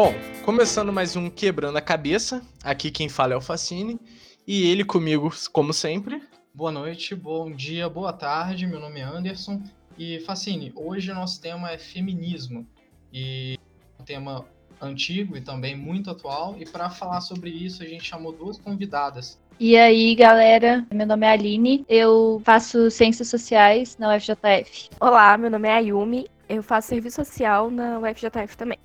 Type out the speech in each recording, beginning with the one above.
Bom, começando mais um Quebrando a Cabeça, aqui quem fala é o Facine, e ele comigo, como sempre. Boa noite, bom dia, boa tarde, meu nome é Anderson, e Facine, hoje o nosso tema é feminismo, e um tema antigo e também muito atual, e para falar sobre isso a gente chamou duas convidadas. E aí, galera, meu nome é Aline, eu faço Ciências Sociais na UFJF. Olá, meu nome é Ayumi, eu faço Serviço Social na UFJF também.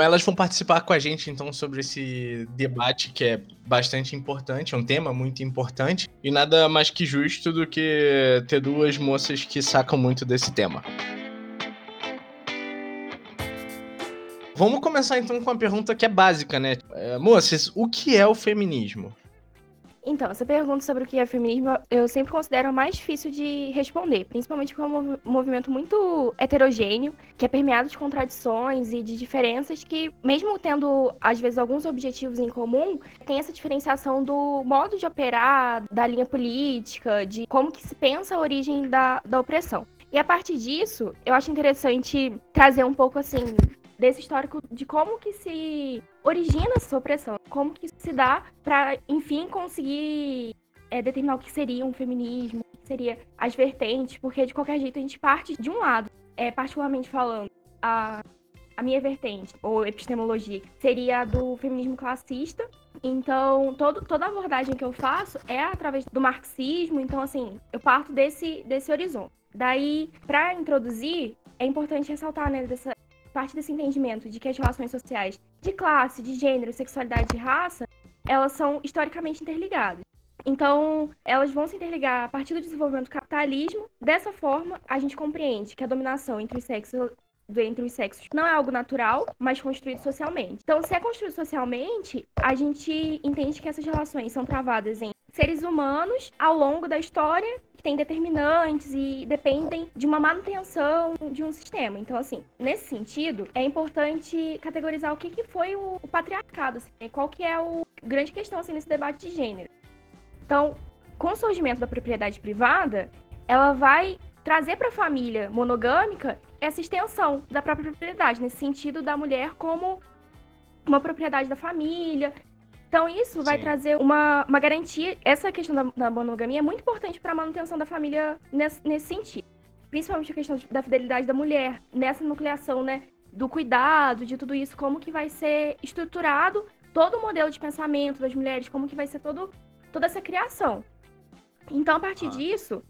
Elas vão participar com a gente então sobre esse debate que é bastante importante, é um tema muito importante e nada mais que justo do que ter duas moças que sacam muito desse tema. Vamos começar então com uma pergunta que é básica, né? É, moças, o que é o feminismo? Então, essa pergunta sobre o que é feminismo, eu sempre considero mais difícil de responder, principalmente porque é um movimento muito heterogêneo, que é permeado de contradições e de diferenças que, mesmo tendo, às vezes, alguns objetivos em comum, tem essa diferenciação do modo de operar, da linha política, de como que se pensa a origem da, da opressão. E a partir disso, eu acho interessante trazer um pouco, assim, desse histórico de como que se origina essa opressão, como que se dá para, enfim, conseguir é, determinar o que seria um feminismo, o que seria as vertentes, porque de qualquer jeito a gente parte de um lado, é, particularmente falando, a, a minha vertente, ou epistemologia, seria a do feminismo classista. Então, todo, toda abordagem que eu faço é através do marxismo, então, assim, eu parto desse, desse horizonte. Daí, para introduzir, é importante ressaltar, né, dessa, parte desse entendimento de que as relações sociais de classe, de gênero, sexualidade e raça, elas são historicamente interligadas. Então, elas vão se interligar a partir do desenvolvimento do capitalismo. Dessa forma, a gente compreende que a dominação entre os sexos entre os sexos não é algo natural, mas construído socialmente. Então, se é construído socialmente, a gente entende que essas relações são travadas em seres humanos ao longo da história que têm determinantes e dependem de uma manutenção de um sistema. Então, assim, nesse sentido, é importante categorizar o que, que foi o, o patriarcado, assim, qual que é a grande questão assim, nesse debate de gênero. Então, com o surgimento da propriedade privada, ela vai trazer para a família monogâmica essa extensão da própria propriedade, nesse sentido da mulher como uma propriedade da família, então, isso vai Sim. trazer uma, uma garantia. Essa questão da, da monogamia é muito importante para a manutenção da família nesse, nesse sentido. Principalmente a questão da fidelidade da mulher, nessa nucleação, né? Do cuidado, de tudo isso, como que vai ser estruturado todo o modelo de pensamento das mulheres, como que vai ser todo, toda essa criação. Então, a partir ah. disso,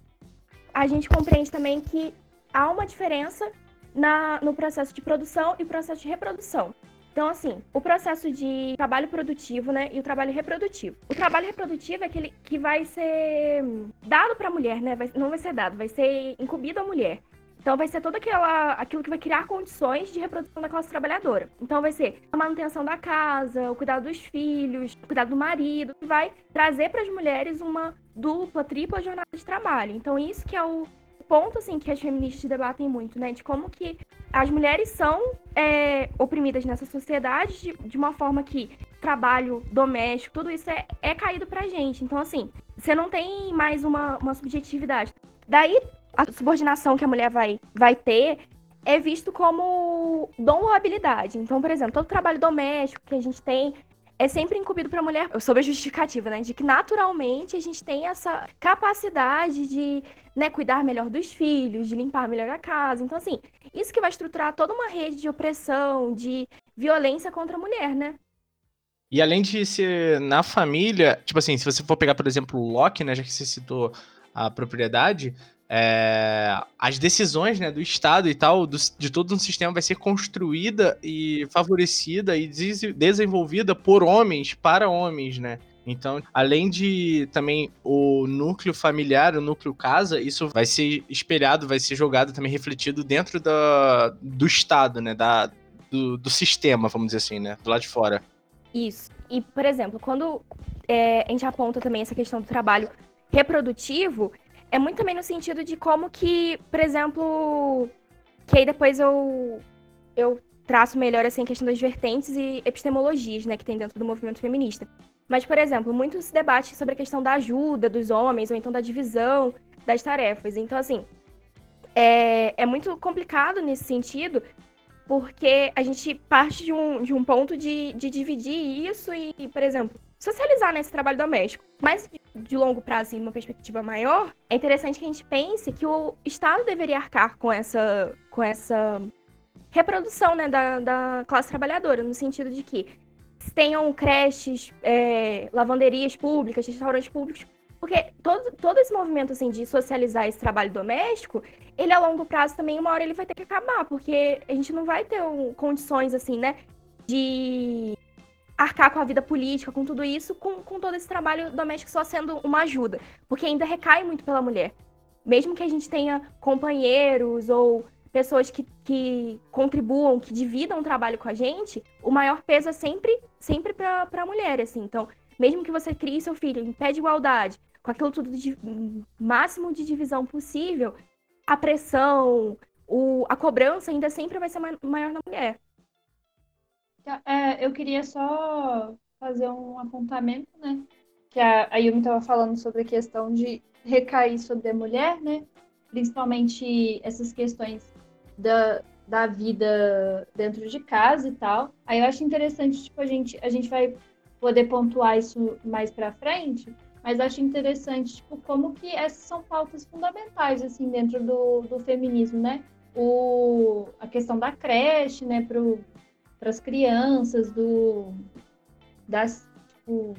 a gente compreende também que há uma diferença na, no processo de produção e processo de reprodução. Então, assim, o processo de trabalho produtivo, né, e o trabalho reprodutivo. O trabalho reprodutivo é aquele que vai ser dado para a mulher, né, vai, não vai ser dado, vai ser incumbido à mulher. Então vai ser todo aquela, aquilo que vai criar condições de reprodução da classe trabalhadora. Então vai ser a manutenção da casa, o cuidado dos filhos, o cuidado do marido, que vai trazer para as mulheres uma dupla, tripla jornada de trabalho. Então isso que é o ponto assim que as feministas debatem muito, né, de como que as mulheres são é, oprimidas nessa sociedade de, de, uma forma que trabalho doméstico, tudo isso é, é caído pra gente. Então, assim, você não tem mais uma, uma subjetividade. Daí, a subordinação que a mulher vai, vai ter é visto como dom ou habilidade. Então, por exemplo, todo trabalho doméstico que a gente tem é sempre incumbido para a mulher, sob a justificativa, né, de que naturalmente a gente tem essa capacidade de né, cuidar melhor dos filhos, de limpar melhor a casa. Então, assim, isso que vai estruturar toda uma rede de opressão, de violência contra a mulher, né? E além de ser na família, tipo assim, se você for pegar, por exemplo, o Locke, né, já que você citou a propriedade, é, as decisões né, do Estado e tal, do, de todo um sistema vai ser construída e favorecida e des desenvolvida por homens para homens, né? Então, além de também o núcleo familiar, o núcleo casa, isso vai ser espelhado, vai ser jogado também refletido dentro da, do Estado, né? Da, do, do sistema, vamos dizer assim, né? Do lado de fora. Isso. E, por exemplo, quando é, a gente aponta também essa questão do trabalho reprodutivo, é muito também no sentido de como que, por exemplo, que aí depois eu, eu traço melhor assim, a questão das vertentes e epistemologias, né, que tem dentro do movimento feminista. Mas, por exemplo, muito se debate sobre a questão da ajuda dos homens, ou então da divisão das tarefas. Então, assim, é, é muito complicado nesse sentido, porque a gente parte de um, de um ponto de, de dividir isso e, por exemplo, socializar nesse trabalho doméstico. Mas de longo prazo e numa perspectiva maior, é interessante que a gente pense que o Estado deveria arcar com essa, com essa reprodução né, da, da classe trabalhadora, no sentido de que tenham creches, é, lavanderias públicas, restaurantes públicos, porque todo, todo esse movimento assim, de socializar esse trabalho doméstico, ele a longo prazo também, uma hora ele vai ter que acabar, porque a gente não vai ter um, condições assim, né, de arcar com a vida política, com tudo isso, com, com todo esse trabalho doméstico só sendo uma ajuda, porque ainda recai muito pela mulher. Mesmo que a gente tenha companheiros ou pessoas que, que contribuam, que dividam o trabalho com a gente, o maior peso é sempre, sempre para a mulher, assim. Então, mesmo que você crie seu filho em pé de igualdade, com aquilo tudo de máximo de divisão possível, a pressão, o, a cobrança ainda sempre vai ser maior na mulher. Tá, é, eu queria só fazer um apontamento, né? Que a, a Yumi estava falando sobre a questão de recair sobre a mulher, né? Principalmente essas questões da, da vida dentro de casa e tal. Aí eu acho interessante, tipo, a gente, a gente vai poder pontuar isso mais para frente, mas acho interessante, tipo, como que essas são pautas fundamentais, assim, dentro do, do feminismo, né? O, a questão da creche, né, para as crianças, do, das, tipo,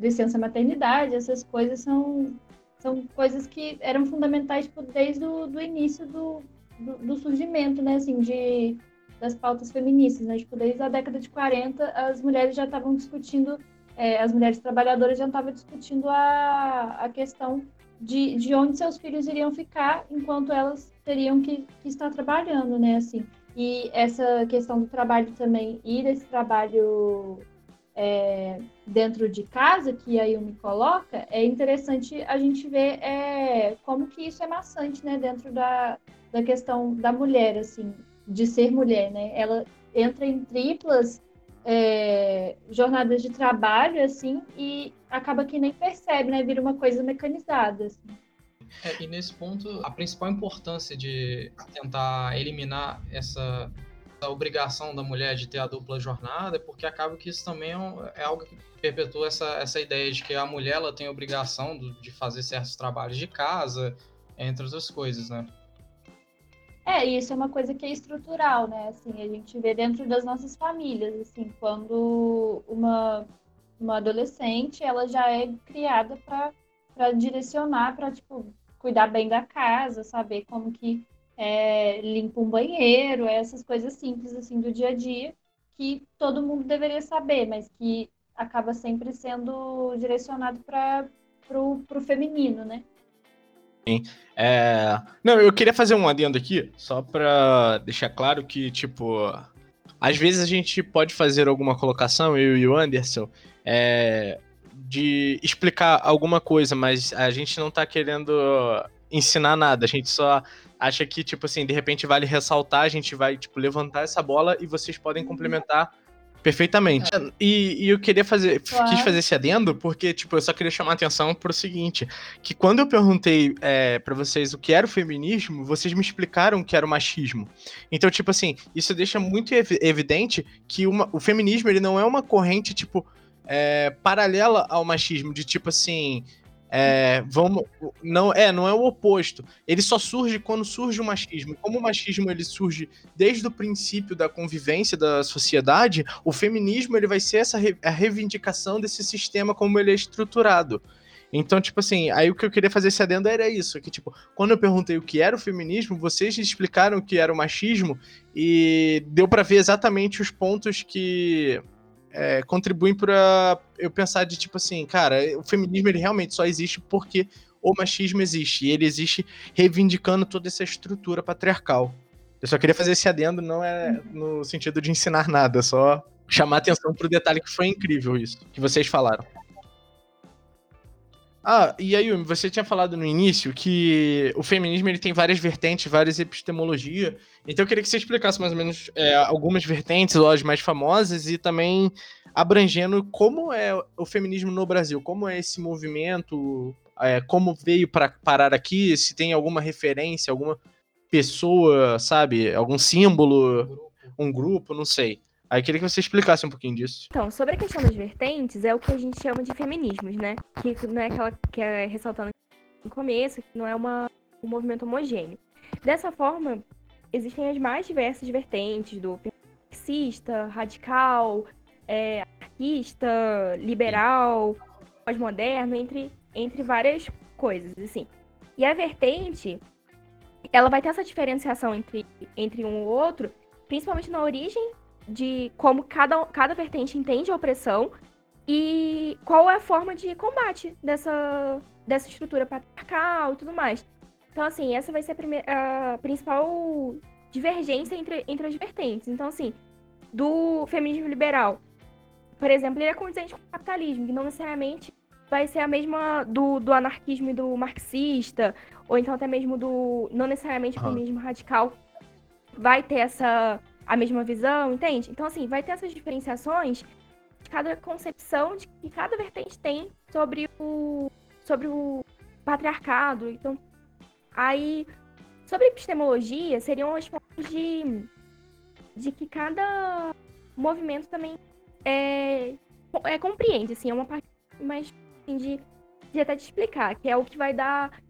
licença maternidade, essas coisas são, são coisas que eram fundamentais tipo, desde o do início do, do, do, surgimento, né, assim, de, das pautas feministas, né, tipo, desde a década de 40 as mulheres já estavam discutindo, é, as mulheres trabalhadoras já estavam discutindo a, a questão de, de onde seus filhos iriam ficar enquanto elas teriam que, que estar trabalhando, né, assim, e essa questão do trabalho também, e desse trabalho é, dentro de casa, que aí me coloca, é interessante a gente ver é, como que isso é maçante, né, dentro da, da questão da mulher, assim, de ser mulher, né? Ela entra em triplas é, jornadas de trabalho, assim, e acaba que nem percebe, né? Vira uma coisa mecanizada, assim. É, e nesse ponto, a principal importância de tentar eliminar essa, essa, obrigação da mulher de ter a dupla jornada é porque acaba que isso também é, é algo que perpetua essa, essa ideia de que a mulher ela tem a obrigação de fazer certos trabalhos de casa, entre outras coisas, né? É, isso é uma coisa que é estrutural, né? Assim, a gente vê dentro das nossas famílias, assim, quando uma, uma adolescente, ela já é criada para direcionar, para, tipo, cuidar bem da casa, saber como que é, limpa um banheiro, essas coisas simples, assim, do dia a dia, que todo mundo deveria saber, mas que acaba sempre sendo direcionado para o feminino, né? É... Não, eu queria fazer um adendo aqui, só pra deixar claro que, tipo, às vezes a gente pode fazer alguma colocação, eu e o Anderson, é... de explicar alguma coisa, mas a gente não tá querendo ensinar nada, a gente só acha que, tipo assim, de repente vale ressaltar, a gente vai, tipo, levantar essa bola e vocês podem complementar Perfeitamente. É. E, e, eu queria fazer, claro. quis fazer esse adendo, porque, tipo, eu só queria chamar a atenção pro seguinte: que quando eu perguntei é, para vocês o que era o feminismo, vocês me explicaram o que era o machismo. Então, tipo assim, isso deixa muito ev evidente que uma, o feminismo ele não é uma corrente, tipo, é, paralela ao machismo, de tipo assim. É, vamos, não é, não é o oposto. Ele só surge quando surge o machismo. Como o machismo ele surge desde o princípio da convivência da sociedade, o feminismo ele vai ser essa re, a reivindicação desse sistema como ele é estruturado. Então, tipo assim, aí o que eu queria fazer esse adendo era isso, que tipo, quando eu perguntei o que era o feminismo, vocês explicaram o que era o machismo e deu para ver exatamente os pontos que é, contribuem para eu pensar de tipo assim, cara, o feminismo ele realmente só existe porque o machismo existe e ele existe reivindicando toda essa estrutura patriarcal. Eu só queria fazer esse adendo, não é no sentido de ensinar nada, só chamar atenção pro detalhe que foi incrível isso que vocês falaram. Ah, e aí, você tinha falado no início que o feminismo ele tem várias vertentes, várias epistemologias. Então eu queria que você explicasse mais ou menos é, algumas vertentes, ou as mais famosas, e também abrangendo como é o feminismo no Brasil, como é esse movimento, é, como veio para parar aqui, se tem alguma referência, alguma pessoa, sabe, algum símbolo, um grupo, não sei. Aí queria que você explicasse um pouquinho disso. Então, sobre a questão das vertentes, é o que a gente chama de feminismos, né? Que não é aquela que é ressaltando no começo, que não é uma, um movimento homogêneo. Dessa forma, existem as mais diversas vertentes do marxista, radical, é, anarquista, liberal, pós-moderno, entre, entre várias coisas, assim. E a vertente, ela vai ter essa diferenciação entre, entre um ou outro, principalmente na origem de como cada, cada vertente entende a opressão e qual é a forma de combate dessa, dessa estrutura patriarcal e tudo mais. Então, assim, essa vai ser a, primeira, a principal divergência entre, entre as vertentes. Então, assim, do feminismo liberal, por exemplo, ele é condizente com o capitalismo, que não necessariamente vai ser a mesma do, do anarquismo e do marxista, ou então até mesmo do. Não necessariamente o feminismo radical vai ter essa a mesma visão, entende? Então, assim, vai ter essas diferenciações de cada concepção de que cada vertente tem sobre o, sobre o patriarcado. Então, aí, sobre epistemologia, seriam as formas de, de que cada movimento também é, é, compreende, assim, é uma parte mais assim, de, de até te explicar, que é o que vai dar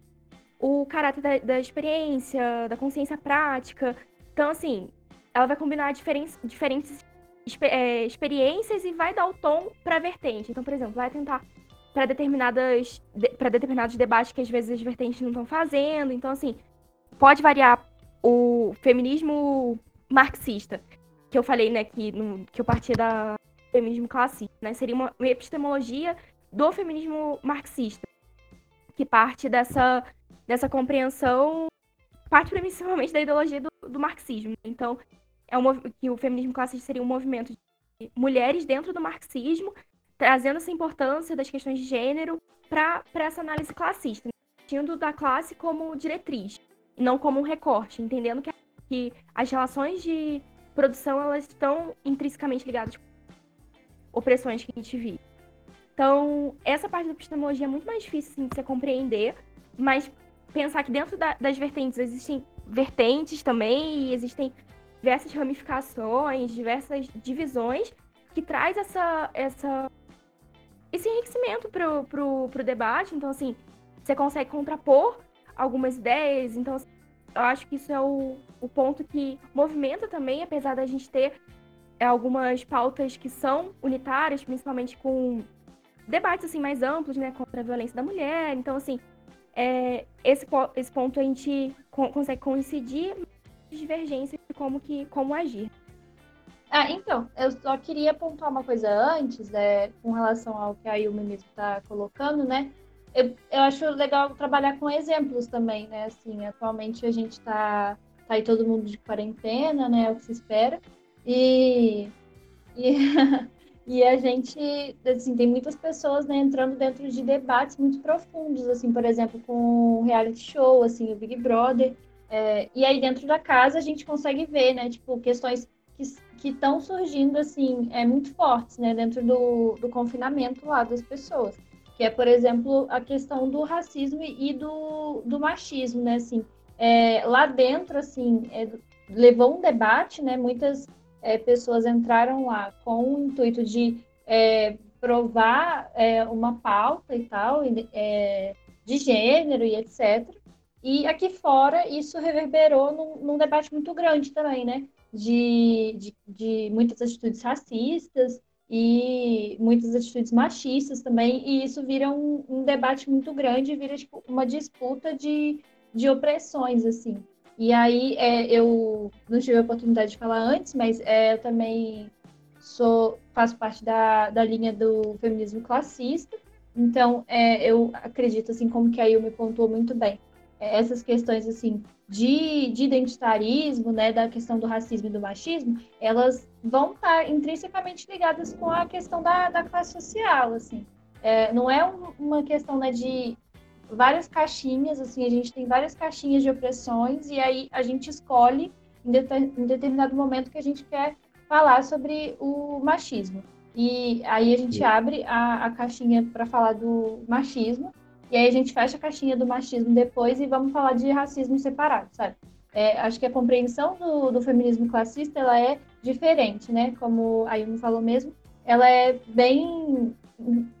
o caráter da, da experiência, da consciência prática. Então, assim, ela vai combinar diferentes, é, experiências e vai dar o tom para a vertente. Então, por exemplo, vai tentar para determinadas para determinados debates que às vezes as vertentes não estão fazendo. Então, assim, pode variar o feminismo marxista, que eu falei, né, que, no, que eu partia da feminismo classista, né? Seria uma, epistemologia do feminismo marxista, que parte dessa, dessa compreensão, parte principalmente da ideologia do, do marxismo. Então, é um, que o feminismo classista seria um movimento de mulheres dentro do marxismo, trazendo essa importância das questões de gênero para essa análise classista, tendo da classe como diretriz, não como um recorte, entendendo que, que as relações de produção elas estão intrinsecamente ligadas com opressões que a gente vive. Então, essa parte da epistemologia é muito mais difícil assim, de se compreender, mas pensar que dentro da, das vertentes existem vertentes também e existem diversas ramificações, diversas divisões, que traz essa, essa, esse enriquecimento pro, pro debate. Então, assim, você consegue contrapor algumas ideias. Então, assim, eu acho que isso é o, o ponto que movimenta também, apesar da gente ter é, algumas pautas que são unitárias, principalmente com debates assim mais amplos, né, contra a violência da mulher. Então, assim, é, esse, esse ponto a gente consegue coincidir, divergências de como, que, como agir. Ah, então, eu só queria pontuar uma coisa antes, é, com relação ao que a Yumi mesmo está colocando, né? Eu, eu acho legal trabalhar com exemplos também, né? Assim, atualmente a gente está tá aí todo mundo de quarentena, né? É o que se espera. E, e, e a gente, assim, tem muitas pessoas né, entrando dentro de debates muito profundos, assim, por exemplo, com o reality show, assim, o Big Brother. É, e aí dentro da casa a gente consegue ver, né, tipo, questões que estão surgindo, assim, é, muito fortes, né, dentro do, do confinamento lá das pessoas. Que é, por exemplo, a questão do racismo e do, do machismo, né, assim. É, lá dentro, assim, é, levou um debate, né, muitas é, pessoas entraram lá com o intuito de é, provar é, uma pauta e tal, é, de gênero e etc. E aqui fora isso reverberou num, num debate muito grande também, né? De, de, de, muitas atitudes racistas e muitas atitudes machistas também, e isso vira um, um debate muito grande, vira tipo, uma disputa de, de opressões, assim. E aí é, eu não tive a oportunidade de falar antes, mas é, eu também sou faço parte da, da linha do feminismo classista. Então é, eu acredito assim como que a Yumi pontuou muito bem essas questões assim de, de identitarismo, né, da questão do racismo e do machismo, elas vão estar intrinsecamente ligadas com a questão da, da classe social, assim. É, não é um, uma questão né, de várias caixinhas, assim, a gente tem várias caixinhas de opressões e aí a gente escolhe em, de, em determinado momento que a gente quer falar sobre o machismo. E aí a gente abre a, a caixinha para falar do machismo, e aí a gente fecha a caixinha do machismo depois e vamos falar de racismo separado, sabe? é, acho que a compreensão do, do, feminismo classista ela é diferente, né? Como a Yumi falou mesmo, ela é bem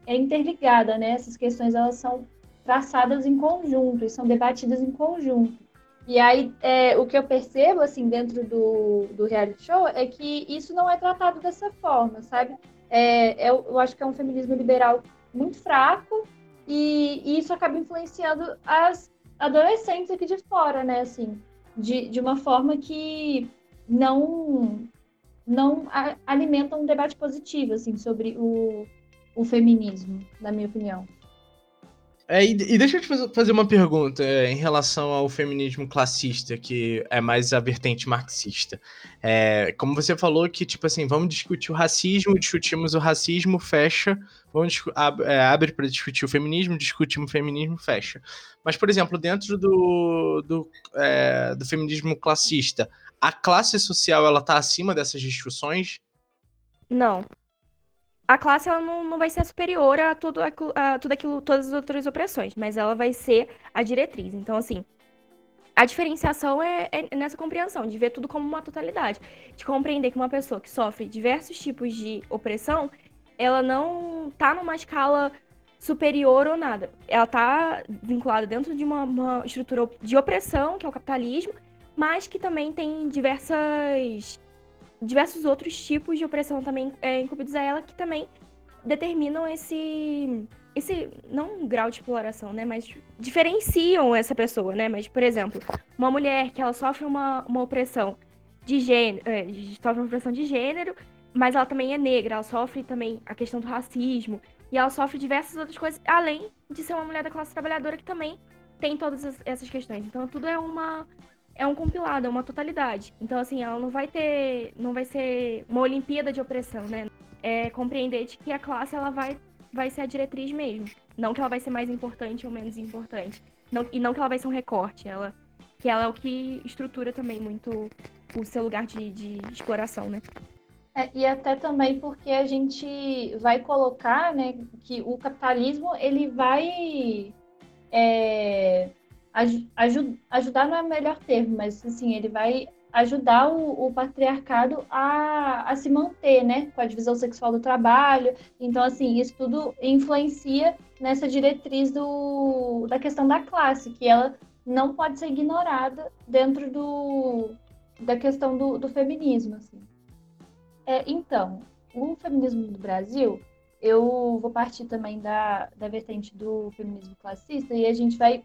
é interligada, né? Essas questões elas são traçadas em conjunto e são debatidas em conjunto. E aí, é, o que eu percebo, assim, dentro do, do reality show é que isso não é tratado dessa forma, sabe? É, eu, eu acho que é um feminismo liberal muito fraco e, isso acaba influenciando as adolescentes aqui de fora, né? Assim, de, de uma forma que não não alimenta um debate positivo, assim, sobre o, o feminismo, na minha opinião. É, e, e, deixa eu te fazer uma pergunta é, em relação ao feminismo classista, que é mais a vertente marxista. É, como você falou que, tipo assim, vamos discutir o racismo, discutimos o racismo, fecha, vamos ab é, abre para discutir o feminismo, discutimos o feminismo, fecha. Mas, por exemplo, dentro do, do, é, do feminismo classista, a classe social ela está acima dessas discussões? Não a classe ela não, não vai ser superior a tudo, a tudo aquilo, todas as outras opressões, mas ela vai ser a diretriz. Então, assim, a diferenciação é, é, nessa compreensão, de ver tudo como uma totalidade. De compreender que uma pessoa que sofre diversos tipos de opressão, ela não tá numa escala superior ou nada. Ela tá vinculada dentro de uma, uma estrutura de opressão, que é o capitalismo, mas que também tem diversas diversos outros tipos de opressão também é, incumbidos a ela que também determinam esse esse não um grau de exploração, né, mas diferenciam essa pessoa, né? Mas por exemplo, uma mulher que ela sofre uma, uma opressão de gênero, é, sofre uma opressão de gênero, mas ela também é negra, ela sofre também a questão do racismo e ela sofre diversas outras coisas além de ser uma mulher da classe trabalhadora que também tem todas essas questões. Então tudo é uma é um compilado, é uma totalidade. Então, assim, ela não vai ter. Não vai ser uma Olimpíada de opressão, né? É compreender de que a classe ela vai, vai ser a diretriz mesmo. Não que ela vai ser mais importante ou menos importante. Não, e não que ela vai ser um recorte. Ela, que ela é o que estrutura também muito o seu lugar de, de exploração, né? É, e até também porque a gente vai colocar, né, que o capitalismo ele vai é, aj ajudar não é o melhor termo, mas assim, ele vai ajudar o, o, patriarcado a, a se manter, né, com a divisão sexual do trabalho. Então, assim, isso tudo influencia nessa diretriz do, da questão da classe, que ela não pode ser ignorada dentro do, da questão do, do feminismo, assim. É, então, o feminismo do Brasil, eu vou partir também da, da vertente do feminismo classista e a gente vai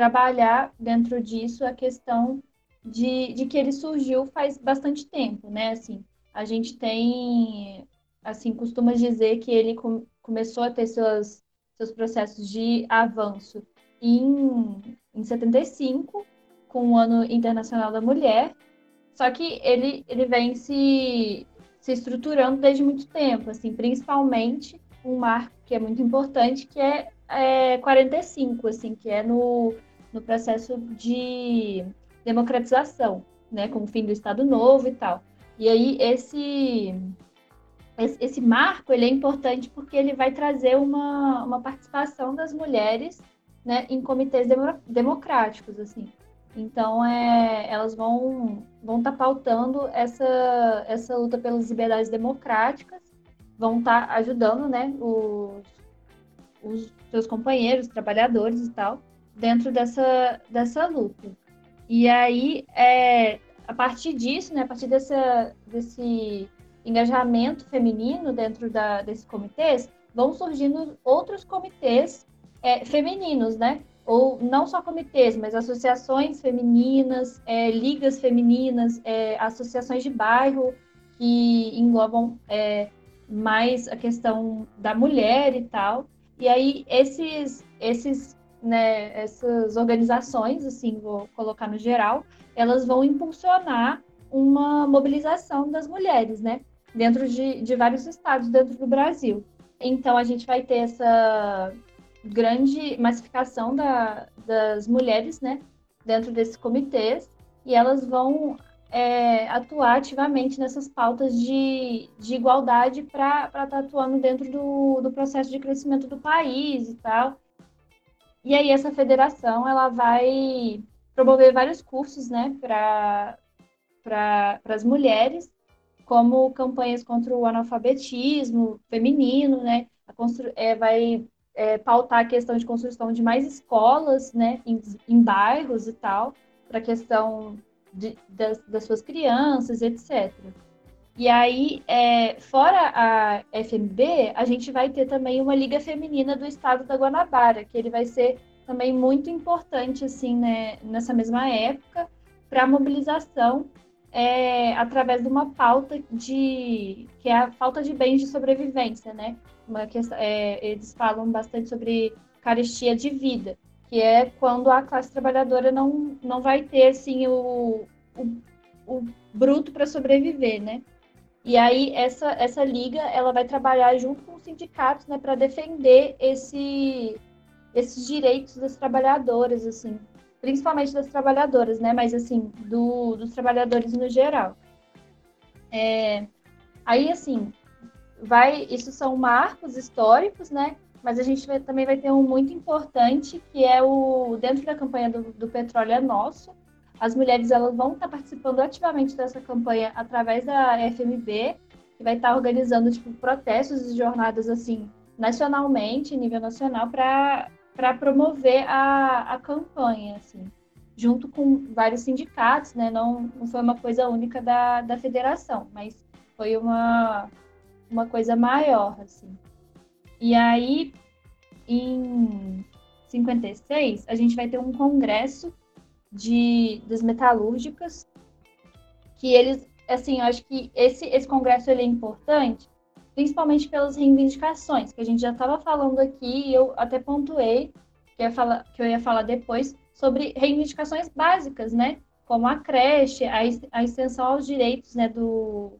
trabalhar dentro disso a questão de, de que ele surgiu faz bastante tempo, né? Assim, a gente tem, assim, costuma dizer que ele com, começou a ter seus, seus processos de avanço em, em 75, com o Ano Internacional da Mulher, só que ele, ele vem se, se estruturando desde muito tempo, assim, principalmente um marco que é muito importante, que é, é 45, assim, que é no no processo de democratização, né, com o fim do Estado Novo e tal. E aí esse esse marco ele é importante porque ele vai trazer uma, uma participação das mulheres né, em comitês democráticos assim então é, elas vão vão estar tá pautando essa essa luta pelas liberdades democráticas vão estar tá ajudando né os, os seus companheiros trabalhadores e tal dentro dessa, dessa luta. E aí, é, a partir disso, né, a partir dessa, desse engajamento feminino dentro da, desses comitês, vão surgindo outros comitês é, femininos, né? Ou não só comitês, mas associações femininas, é, ligas femininas, é, associações de bairro que englobam é, mais a questão da mulher e tal. E aí esses, esses né, essas organizações, assim, vou colocar no geral, elas vão impulsionar uma mobilização das mulheres, né, dentro de, de vários estados dentro do Brasil. Então, a gente vai ter essa grande massificação da, das mulheres, né, dentro desses comitês, e elas vão é, atuar ativamente nessas pautas de, de igualdade para estar tá atuando dentro do, do processo de crescimento do país e tal. E aí essa federação ela vai promover vários cursos, né, para para as mulheres, como campanhas contra o analfabetismo feminino, né, constru, é, vai é, pautar a questão de construção de mais escolas, né, em, em bairros e tal, para a questão de, das, das suas crianças, etc. E aí, é, fora a FMB, a gente vai ter também uma Liga Feminina do Estado da Guanabara, que ele vai ser também muito importante, assim, né, nessa mesma época, para a mobilização é, através de uma pauta de que é a falta de bens de sobrevivência, né? Uma questão, é, eles falam bastante sobre carestia de vida, que é quando a classe trabalhadora não, não vai ter assim o, o, o bruto para sobreviver, né? E aí essa, essa liga ela vai trabalhar junto com os sindicatos, né, para defender esse, esses direitos das trabalhadoras, assim, principalmente das trabalhadoras, né, mas assim do, dos trabalhadores no geral. É, aí assim vai, isso são marcos históricos, né, mas a gente vai, também vai ter um muito importante que é o dentro da campanha do, do petróleo é nosso, as mulheres elas vão estar participando ativamente dessa campanha através da FMB, que vai estar organizando tipo protestos e jornadas assim nacionalmente, nível nacional, para promover a, a campanha, assim, junto com vários sindicatos, né? Não, não foi uma coisa única da, da federação, mas foi uma, uma coisa maior, assim. E aí, em 56, a gente vai ter um congresso de das metalúrgicas, que eles, assim, eu acho que esse esse congresso ele é importante, principalmente pelas reivindicações que a gente já estava falando aqui, e eu até pontuei que eu ia falar que eu ia falar depois sobre reivindicações básicas, né? Como a creche, a, a extensão aos direitos, né, do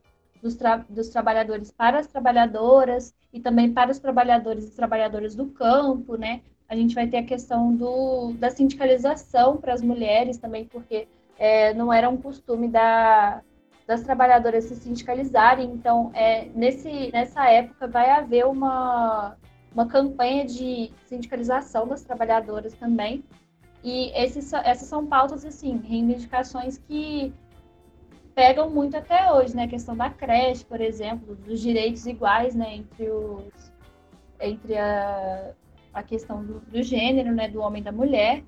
dos, tra dos trabalhadores para as trabalhadoras e também para os trabalhadores e trabalhadoras do campo, né? A gente vai ter a questão do, da sindicalização para as mulheres também, porque é, não era um costume da, das trabalhadoras se sindicalizarem. Então, é, nesse, nessa época, vai haver uma, uma campanha de sindicalização das trabalhadoras também. E esses, essas são pautas, assim, reivindicações que pegam muito até hoje, né? A questão da creche, por exemplo, dos direitos iguais, né, entre os entre a, a questão do, do gênero, né, do homem e da mulher.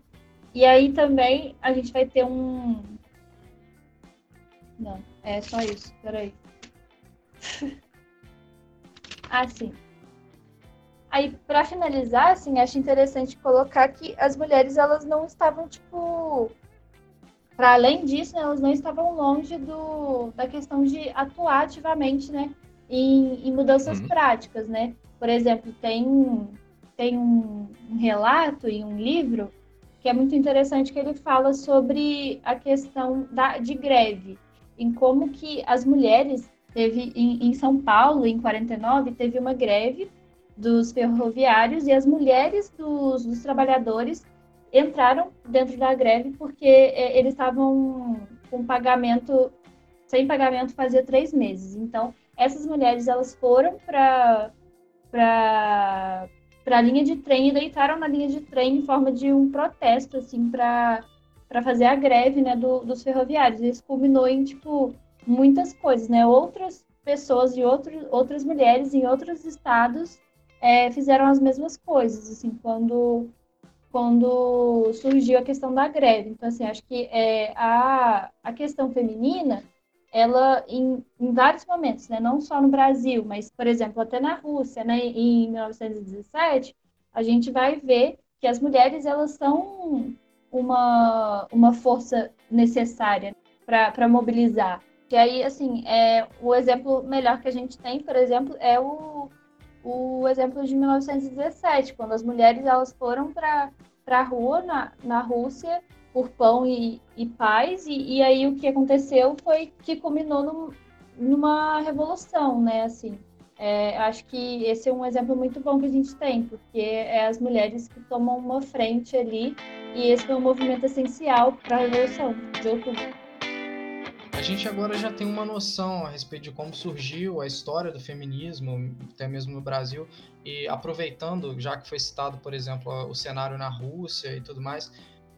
E aí também a gente vai ter um. Não, é só isso, peraí. ah, sim. Aí, para finalizar, assim, acho interessante colocar que as mulheres, elas não estavam, tipo... Para além disso, né, elas não estavam longe do, da questão de atuar ativamente, né, em, em mudanças uhum. práticas, né? Por exemplo, tem tem um, um relato em um livro que é muito interessante que ele fala sobre a questão da, de greve, em como que as mulheres teve em, em, São Paulo em 49 teve uma greve dos ferroviários e as mulheres dos, dos trabalhadores entraram dentro da greve porque é, eles estavam com pagamento sem pagamento fazia três meses. Então essas mulheres elas foram para para para a linha de trem e deitaram na linha de trem em forma de um protesto, assim, para fazer a greve, né, do, dos ferroviários. Isso culminou em, tipo, muitas coisas, né? Outras pessoas e outro, outras mulheres em outros estados é, fizeram as mesmas coisas, assim, quando, quando surgiu a questão da greve. Então, assim, acho que é, a, a questão feminina ela em, em, vários momentos, né, não só no Brasil, mas, por exemplo, até na Rússia, né, em 1917, a gente vai ver que as mulheres elas são uma, uma força necessária para mobilizar. E aí, assim, é, o exemplo melhor que a gente tem, por exemplo, é o, o exemplo de 1917, quando as mulheres elas foram para a rua na, na Rússia por pão e, e paz, e, e, aí o que aconteceu foi que culminou num, numa revolução, né, assim. É, acho que esse é um exemplo muito bom que a gente tem, porque é as mulheres que tomam uma frente ali, e esse foi um movimento essencial para a Revolução de Outubro. A gente agora já tem uma noção a respeito de como surgiu a história do feminismo, até mesmo no Brasil, e aproveitando, já que foi citado, por exemplo, o cenário na Rússia e tudo mais,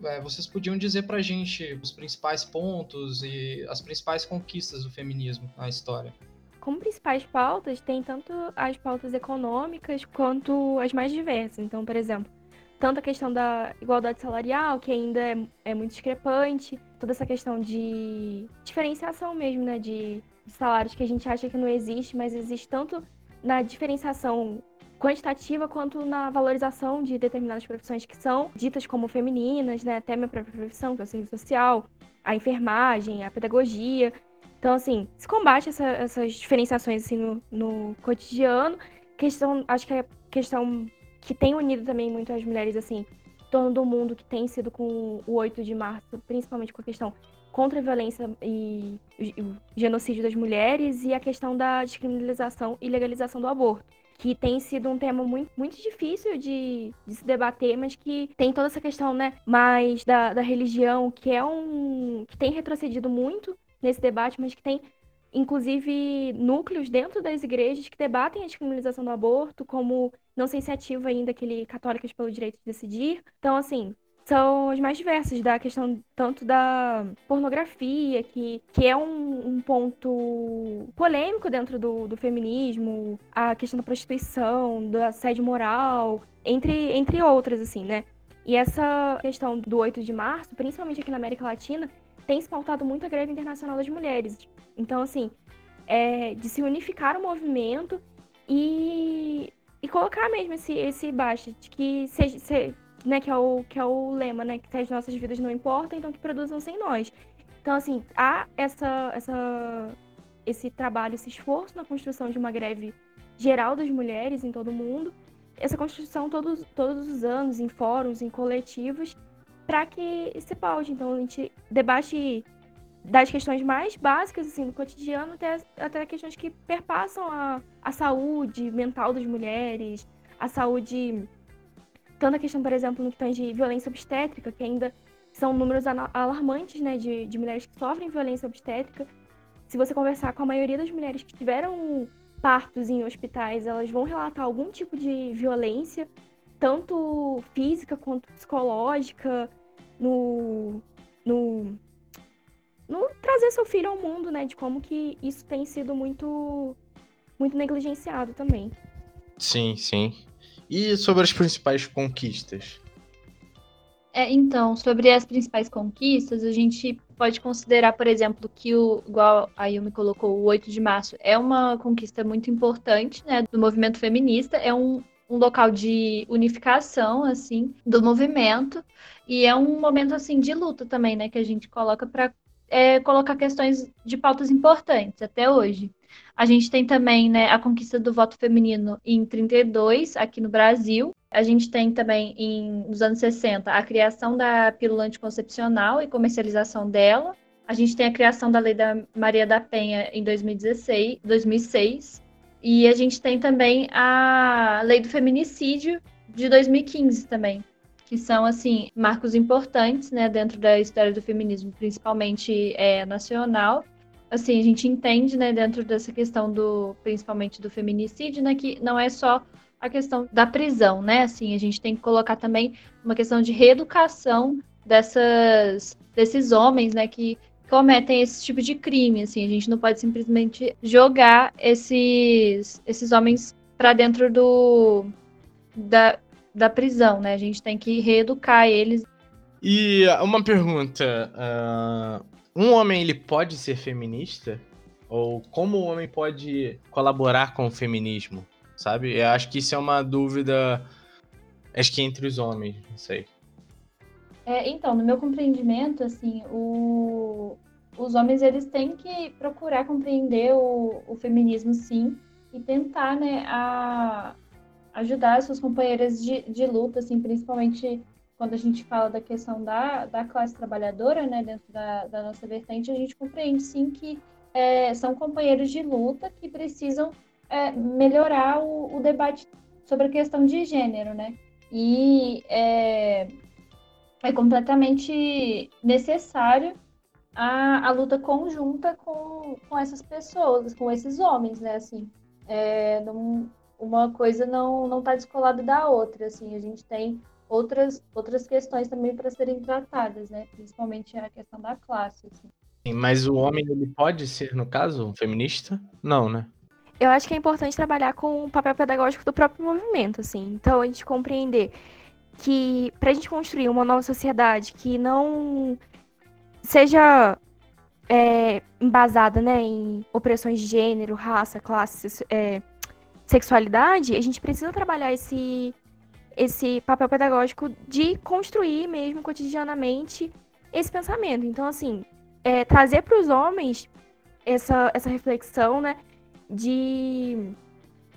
é, vocês podiam dizer para a gente os principais pontos e as principais conquistas do feminismo na história? Como principais pautas, tem tanto as pautas econômicas quanto as mais diversas. Então, por exemplo, tanto a questão da igualdade salarial, que ainda é, é muito discrepante, toda essa questão de diferenciação mesmo, né, de salários que a gente acha que não existe, mas existe tanto na diferenciação quantitativa quanto na valorização de determinadas profissões que são ditas como femininas, né? Até minha própria profissão, que é o serviço social, a enfermagem, a pedagogia. Então, assim, se combate essa, essas diferenciações assim, no, no cotidiano. Questão, acho que é questão que tem unido também muito as mulheres, assim, em torno do mundo que tem sido com o 8 de março, principalmente com a questão contra a violência e o genocídio das mulheres e a questão da descriminalização e legalização do aborto que tem sido um tema muito, muito difícil de, de, se debater, mas que tem toda essa questão, né, mais da, da religião, que é um. que tem retrocedido muito nesse debate, mas que tem inclusive núcleos dentro das igrejas que debatem a descriminalização do aborto, como não se iniciativa ainda aquele Católicas pelo Direito de Decidir. Então, assim, são as mais diversas, da questão tanto da pornografia, que, que é um, um ponto polêmico dentro do, do feminismo, a questão da prostituição, do assédio moral, entre, entre outras, assim, né? E essa questão do 8 de março, principalmente aqui na América Latina, tem se pautado muito a greve internacional das mulheres. Então, assim, é, de se unificar o movimento e, e colocar mesmo esse, esse baixo, de que seja, se, né, que é o, que é o lema, né, que as nossas vidas não importam, então que produzam sem nós. Então, assim, há essa, essa, esse trabalho, esse esforço na construção de uma greve geral das mulheres em todo o mundo, essa construção todos, todos os anos, em fóruns, em coletivos, para que se paute. Então, a gente debate das questões mais básicas, assim, do cotidiano, até, até questões que perpassam a, a saúde mental das mulheres, a saúde tanto a questão, por exemplo, no que tange violência obstétrica, que ainda são números alarmantes, né, de, de mulheres que sofrem violência obstétrica. Se você conversar com a maioria das mulheres que tiveram partos em hospitais, elas vão relatar algum tipo de violência, tanto física quanto psicológica, no, no, no trazer seu filho ao mundo, né? De como que isso tem sido muito, muito negligenciado também. Sim, sim. E sobre as principais conquistas? É, então, sobre as principais conquistas, a gente pode considerar, por exemplo, que o, igual a Yumi colocou, o 8 de março é uma conquista muito importante, né, do movimento feminista, é um, um local de unificação, assim, do movimento, e é um momento, assim, de luta também, né, que a gente coloca para é, colocar questões de pautas importantes até hoje. A gente tem também né, a conquista do voto feminino em 32, aqui no Brasil. A gente tem também, em, nos anos 60, a criação da pílula anticoncepcional e comercialização dela. A gente tem a criação da Lei da Maria da Penha em 2016, 2006. E a gente tem também a Lei do Feminicídio de 2015 também, que são assim marcos importantes, né, dentro da história do feminismo, principalmente é, nacional. Assim, a gente entende, né, dentro dessa questão do, principalmente do feminicídio, né, que não é só a questão da prisão, né, assim, a gente tem que colocar também uma questão de reeducação dessas, desses homens, né, que cometem esse tipo de crime, assim, a gente não pode simplesmente jogar esses, esses homens para dentro do, da, da prisão, né, a gente tem que reeducar eles. E uma pergunta, uh, um homem ele pode ser feminista? Ou como o homem pode colaborar com o feminismo? Sabe? Eu acho que isso é uma dúvida, acho que entre os homens, não sei. É, então, no meu compreendimento, assim, o... os homens eles têm que procurar compreender o, o feminismo, sim, e tentar, né, a... ajudar suas companheiras de, de luta, assim, principalmente quando a gente fala da questão da, da classe trabalhadora, né, dentro da, da nossa vertente, a gente compreende sim que é, são companheiros de luta que precisam é, melhorar o, o, debate sobre a questão de gênero, né? E é, é completamente necessário a, a luta conjunta com, com essas pessoas, com esses homens, né? Assim, é, não, uma coisa não não está descolada da outra, assim, a gente tem outras, outras questões também para serem tratadas, né? Principalmente a questão da classe. Assim. Sim, mas o homem ele pode ser, no caso, feminista? Não, né? Eu acho que é importante trabalhar com o papel pedagógico do próprio movimento, assim. Então, a gente compreender que para a gente construir uma nova sociedade que não seja é, embasada né, em opressões de gênero, raça, classe, é, sexualidade, a gente precisa trabalhar esse, esse papel pedagógico de construir mesmo cotidianamente esse pensamento. Então, assim, é, trazer para os homens essa, essa reflexão, né, de,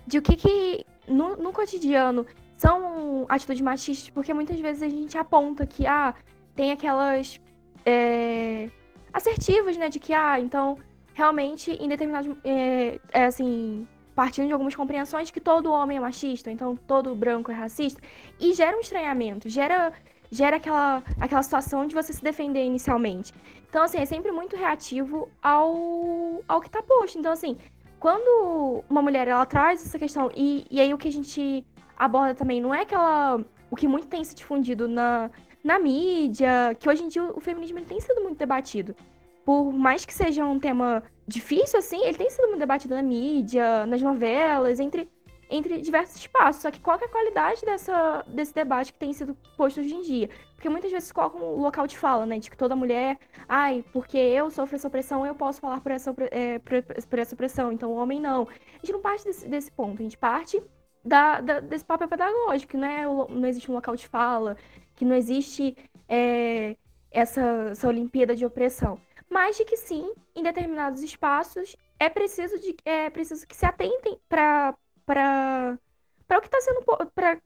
de o que que no, no cotidiano são atitudes machistas, porque muitas vezes a gente aponta que, ah, tem aquelas é, assertivas, né, de que, ah, então, realmente, em determinados, é, é, assim, partindo de algumas compreensões que todo homem é machista, então todo branco é racista, e gera um estranhamento, gera, gera aquela, aquela situação de você se defender inicialmente. Então, assim, é sempre muito reativo ao, ao que tá posto. Então, assim, quando uma mulher, ela traz essa questão, e, e aí o que a gente aborda também não é aquela... O que muito tem se difundido na, na mídia, que hoje em dia o feminismo tem sido muito debatido. Por mais que seja um tema difícil, assim, ele tem sido muito debatido na mídia, nas novelas, entre, entre diversos espaços. Só que qual que é a qualidade dessa, desse debate que tem sido posto hoje em dia? Porque muitas vezes colocam um local de fala, né? De que toda mulher, ai, porque eu sofro essa opressão, eu posso falar por essa, é, por, por essa opressão, então o homem não. A gente não parte desse, desse ponto, a gente parte da, da, desse papel pedagógico, que não, é, não existe um local de fala, que não existe é, essa, essa Olimpíada de opressão mas de que sim, em determinados espaços é preciso, de, é preciso que se atentem para para o que está sendo,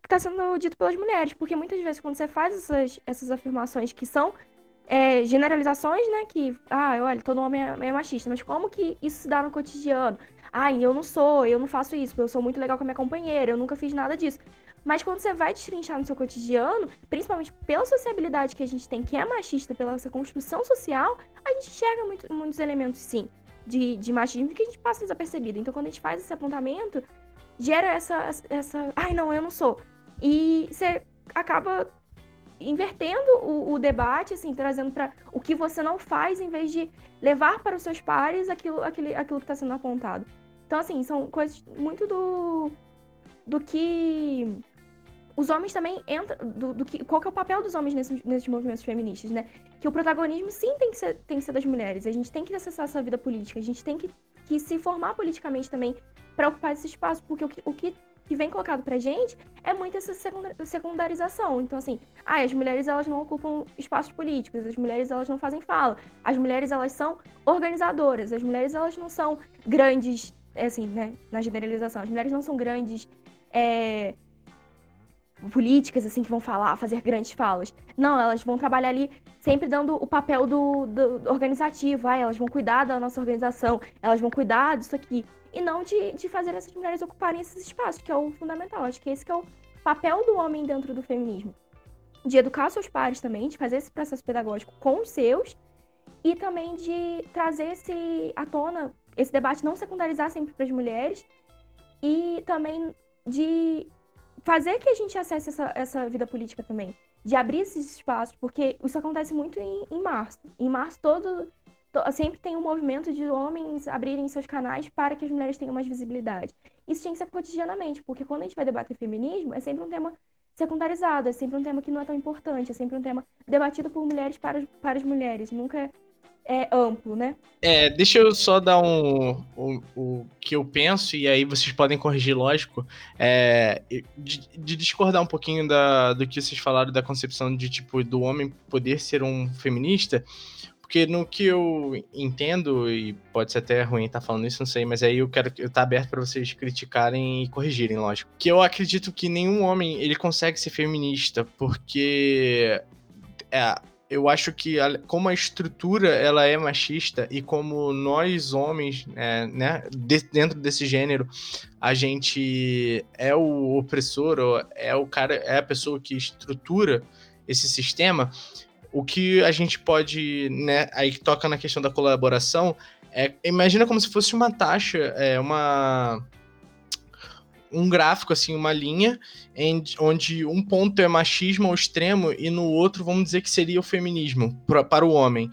tá sendo dito pelas mulheres, porque muitas vezes quando você faz essas, essas afirmações que são é, generalizações, né, que, ah, olha, todo homem é, é, machista, mas como que isso se dá no cotidiano? Ah, eu não sou, eu não faço isso, eu sou muito legal com a minha companheira, eu nunca fiz nada disso. Mas quando você vai destrinchar no seu cotidiano, principalmente pela sociabilidade que a gente tem, que é machista, pela nossa construção social, a gente enxerga muito, muitos elementos, sim, de, de machismo que a gente passa desapercebido. Então, quando a gente faz esse apontamento, gera essa, essa. Ai, não, eu não sou. E você acaba invertendo o, o debate, assim, trazendo para o que você não faz, em vez de levar para os seus pares aquilo, aquilo, aquilo que está sendo apontado. Então, assim, são coisas muito do, do que os homens também entram. Do, do, que, qual que é o papel dos homens nesses, nesses movimentos feministas, né? Que o protagonismo sim tem que, ser, tem que ser das mulheres. A gente tem que acessar essa vida política, a gente tem que, que se formar politicamente também para ocupar esse espaço, porque o que, o que, que vem colocado pra gente é muito essa secundarização. Então, assim, ah, as mulheres elas não ocupam espaços políticos, as mulheres elas não fazem fala, as mulheres elas são organizadoras, as mulheres elas não são grandes, é assim, né, na generalização, as mulheres não são grandes. É, políticas, assim, que vão falar, fazer grandes falas. Não, elas vão trabalhar ali sempre dando o papel do, do organizativo. Ah, elas vão cuidar da nossa organização, elas vão cuidar disso aqui. E não de, de fazer essas mulheres ocuparem esses espaços, que é o fundamental. Acho que esse que é o papel do homem dentro do feminismo. De educar seus pares também, de fazer esse processo pedagógico com os seus, e também de trazer esse à tona, esse debate não secundarizar sempre para as mulheres, e também de fazer que a gente acesse essa, essa vida política também, de abrir esses espaços, porque isso acontece muito em, em março. Em março, todo, to, sempre tem um movimento de homens abrirem seus canais para que as mulheres tenham mais visibilidade. Isso tinha que ser cotidianamente, porque quando a gente vai debater feminismo, é sempre um tema secundarizado, é sempre um tema que não é tão importante, é sempre um tema debatido por mulheres para, para as mulheres, nunca é amplo, né? É, deixa eu só dar um, o que eu penso, e aí vocês podem corrigir, lógico, é, de, de, discordar um pouquinho da, do que vocês falaram da concepção de, tipo, do homem poder ser um feminista, porque no que eu entendo, e pode ser até ruim estar tá falando isso, não sei, mas aí eu quero estar tá aberto para vocês criticarem e corrigirem, lógico. Que eu acredito que nenhum homem ele consegue ser feminista, porque é, eu acho que a, como a estrutura ela é machista e como nós homens, é, né, de, dentro desse gênero, a gente é o opressor, é o cara, é a pessoa que estrutura esse sistema, o que a gente pode, né, aí toca na questão da colaboração, é, imagina como se fosse uma taxa, é, uma um gráfico, assim, uma linha, em, onde um ponto é machismo ao extremo e no outro, vamos dizer que seria o feminismo pra, para o homem.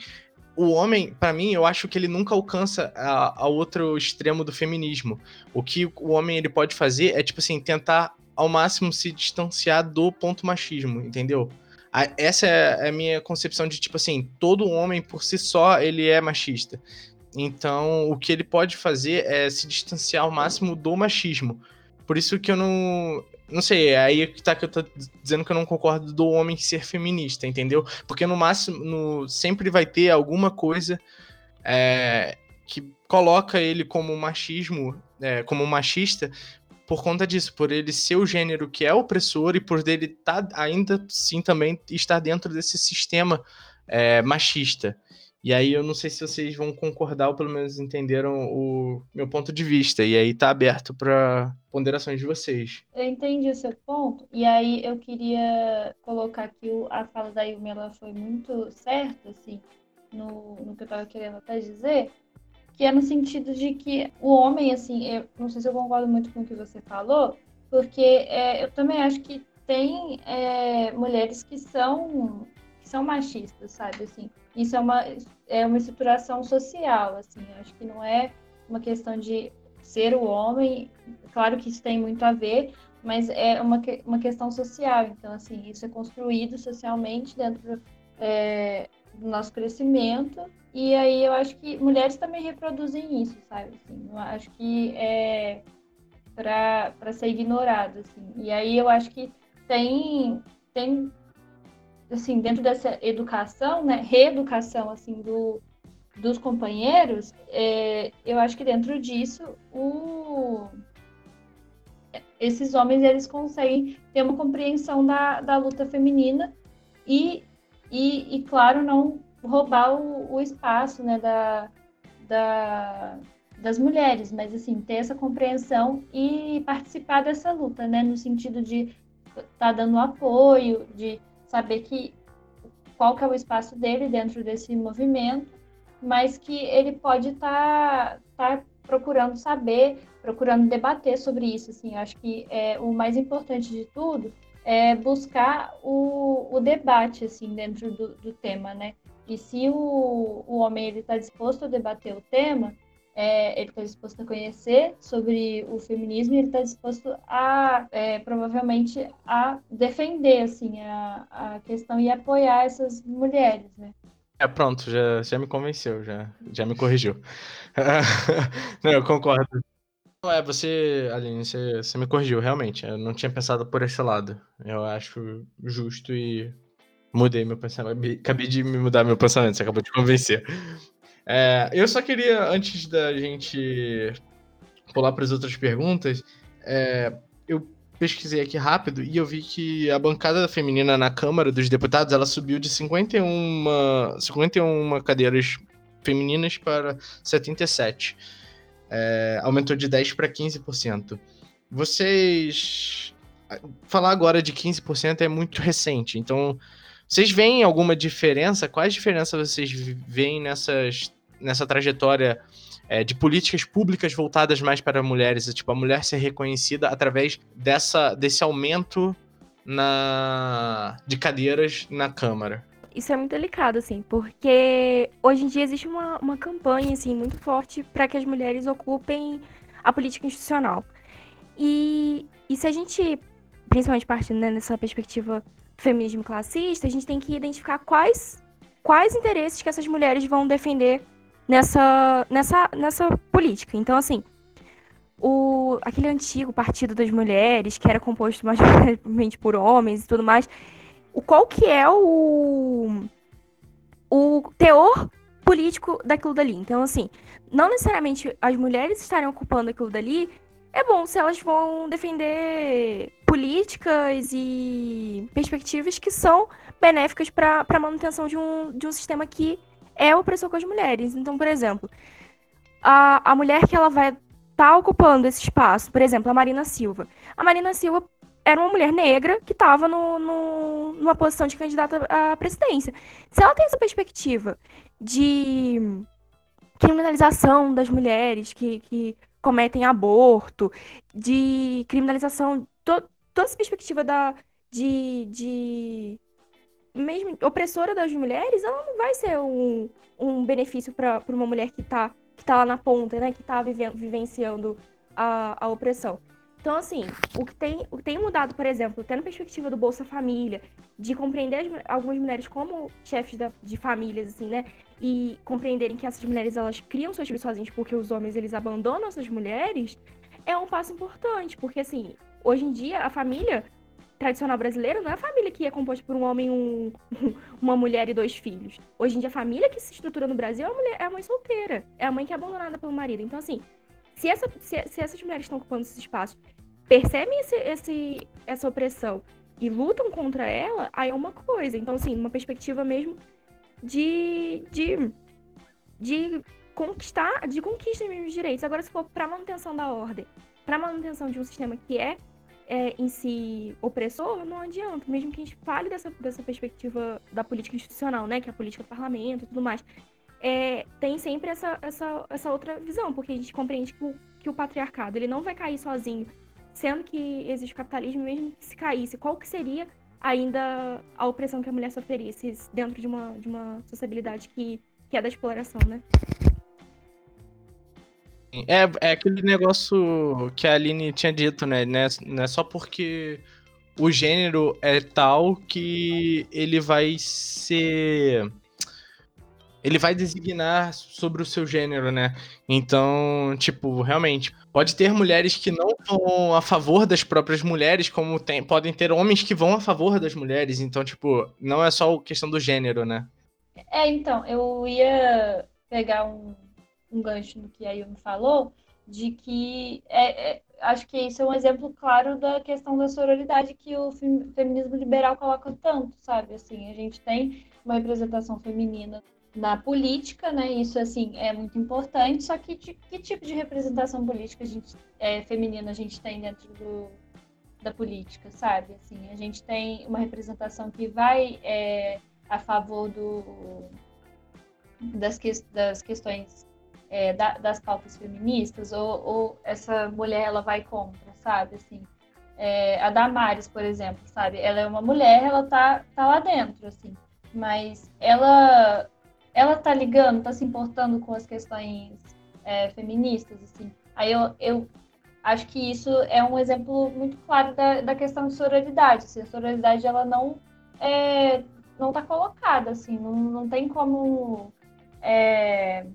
O homem, para mim, eu acho que ele nunca alcança a, a outro extremo do feminismo. O que o homem ele pode fazer é, tipo assim, tentar ao máximo se distanciar do ponto machismo, entendeu? Essa é a minha concepção de, tipo assim, todo homem por si só, ele é machista. Então, o que ele pode fazer é se distanciar ao máximo do machismo. Por isso que eu não. Não sei, é aí que tá que eu tô dizendo que eu não concordo do homem ser feminista, entendeu? Porque no máximo, no, sempre vai ter alguma coisa é, que coloca ele como machismo, é, como machista, por conta disso, por ele ser o gênero que é opressor e por ele tá, ainda sim também estar dentro desse sistema é, machista. E aí eu não sei se vocês vão concordar ou pelo menos entenderam o meu ponto de vista. E aí tá aberto para ponderações de vocês. Eu entendi o seu ponto. E aí eu queria colocar que a fala da Yumi ela foi muito certa, assim, no, no que eu estava querendo até dizer. Que é no sentido de que o homem, assim, eu não sei se eu concordo muito com o que você falou, porque é, eu também acho que tem é, mulheres que são são machistas, sabe? Assim, isso é uma, é uma estruturação social, assim, acho que não é uma questão de ser o homem, claro que isso tem muito a ver, mas é uma, uma questão social, então, assim, isso é construído socialmente dentro é, do nosso crescimento, e aí eu acho que mulheres também reproduzem isso, sabe, assim, eu acho que é para ser ignorado, assim, e aí eu acho que tem, tem assim, dentro dessa educação, né, reeducação, assim, do, dos companheiros, é, eu acho que dentro disso, o, esses homens, eles conseguem ter uma compreensão da, da luta feminina e, e, e claro, não roubar o, o espaço, né, da, da, das mulheres, mas, assim, ter essa compreensão e participar dessa luta, né, no sentido de estar tá dando apoio, de saber que qual que é o espaço dele dentro desse movimento, mas que ele pode estar tá, tá procurando saber, procurando debater sobre isso. Assim, eu acho que é, o mais importante de tudo é buscar o, o debate assim dentro do, do tema, né? E se o, o homem está disposto a debater o tema, é, ele está disposto a conhecer sobre o feminismo e ele está disposto a, é, provavelmente, a defender, assim, a, a questão e apoiar essas mulheres, né? É, pronto, já, já me convenceu, já, já me corrigiu. não, eu concordo. Não, é, você, Aline, você, você me corrigiu, realmente. Eu não tinha pensado por esse lado. Eu acho justo e mudei meu pensamento. Acabei de me mudar meu pensamento, você acabou de convencer. É, eu só queria, antes da gente pular para as outras perguntas, é, eu pesquisei aqui rápido e eu vi que a bancada feminina na Câmara dos Deputados ela subiu de 51, 51 cadeiras femininas para 77. É, aumentou de 10 para 15%. Vocês. Falar agora de 15% é muito recente, então. Vocês veem alguma diferença? Quais diferenças vocês veem nessas nessa trajetória é, de políticas públicas voltadas mais para mulheres, tipo a mulher ser reconhecida através dessa, desse aumento na, de cadeiras na Câmara. Isso é muito delicado, assim, porque hoje em dia existe uma, uma campanha assim, muito forte para que as mulheres ocupem a política institucional. E, e se a gente, principalmente partindo né, nessa perspectiva feminismo classista, a gente tem que identificar quais, quais interesses que essas mulheres vão defender nessa, nessa, nessa política. Então, assim, o, aquele antigo Partido das Mulheres, que era composto majoritariamente por homens e tudo mais, o, qual que é o, o teor político daquilo dali? Então, assim, não necessariamente as mulheres estarem ocupando aquilo dali, é bom se elas vão defender políticas e perspectivas que são benéficas para a manutenção de um, de um sistema que é opressor com as mulheres. Então, por exemplo, a, a mulher que ela vai estar tá ocupando esse espaço, por exemplo, a Marina Silva. A Marina Silva era uma mulher negra que estava no, no, numa posição de candidata à presidência. Se ela tem essa perspectiva de criminalização das mulheres, que, que cometem aborto, de criminalização, to, toda essa perspectiva da, de, de mesmo opressora das mulheres, ela não vai ser um, um benefício para uma mulher que está que tá lá na ponta, né, que está vivenciando a, a opressão. Então, assim, o que tem, o que tem mudado, por exemplo, tendo perspectiva do Bolsa Família, de compreender as, algumas mulheres como chefes da, de famílias, assim, né? E compreenderem que essas mulheres, elas criam seus filhos sozinhas porque os homens, eles abandonam essas mulheres, é um passo importante. Porque, assim, hoje em dia, a família tradicional brasileira não é a família que é composta por um homem, um, uma mulher e dois filhos. Hoje em dia, a família que se estrutura no Brasil é a, mulher, é a mãe solteira. É a mãe que é abandonada pelo marido. Então, assim, se, essa, se, se essas mulheres estão ocupando esses espaços, percebem esse, esse, essa opressão e lutam contra ela, aí é uma coisa. Então, assim, uma perspectiva mesmo de, de, de conquistar, de conquista mesmo direitos. Agora, se for para manutenção da ordem, para manutenção de um sistema que é, é, em si opressor, não adianta. Mesmo que a gente fale dessa, dessa perspectiva da política institucional, né, que é a política do parlamento e tudo mais é, tem sempre essa, essa, essa outra visão, porque a gente compreende que o, que o patriarcado ele não vai cair sozinho, sendo que existe o capitalismo, mesmo que se caísse, qual que seria ainda a opressão que a mulher sofreria dentro de uma, de uma sociabilidade que, que é da exploração, né? É, é aquele negócio que a Aline tinha dito, né? Não é só porque o gênero é tal que ele vai ser ele vai designar sobre o seu gênero, né? Então, tipo, realmente, pode ter mulheres que não vão a favor das próprias mulheres, como tem, podem ter homens que vão a favor das mulheres. Então, tipo, não é só questão do gênero, né? É, então, eu ia pegar um, um gancho no que a Yumi falou, de que é, é, acho que isso é um exemplo claro da questão da sororidade que o feminismo liberal coloca tanto, sabe? Assim, a gente tem uma representação feminina na política, né? Isso assim é muito importante. Só que que tipo de representação política a gente, é, feminina a gente tem dentro do, da política, sabe? Assim, a gente tem uma representação que vai é, a favor do, das, que, das questões é, da, das pautas feministas ou, ou, essa mulher ela vai contra, sabe? Assim, é, a Damares, por exemplo, sabe? Ela é uma mulher, ela tá, tá lá dentro, assim, mas ela ela tá ligando, tá se importando com as questões é, feministas, assim. Aí eu, eu acho que isso é um exemplo muito claro da, da questão de sororidade. Assim, a sororidade, ela não é, não tá colocada, assim, não, não tem como é,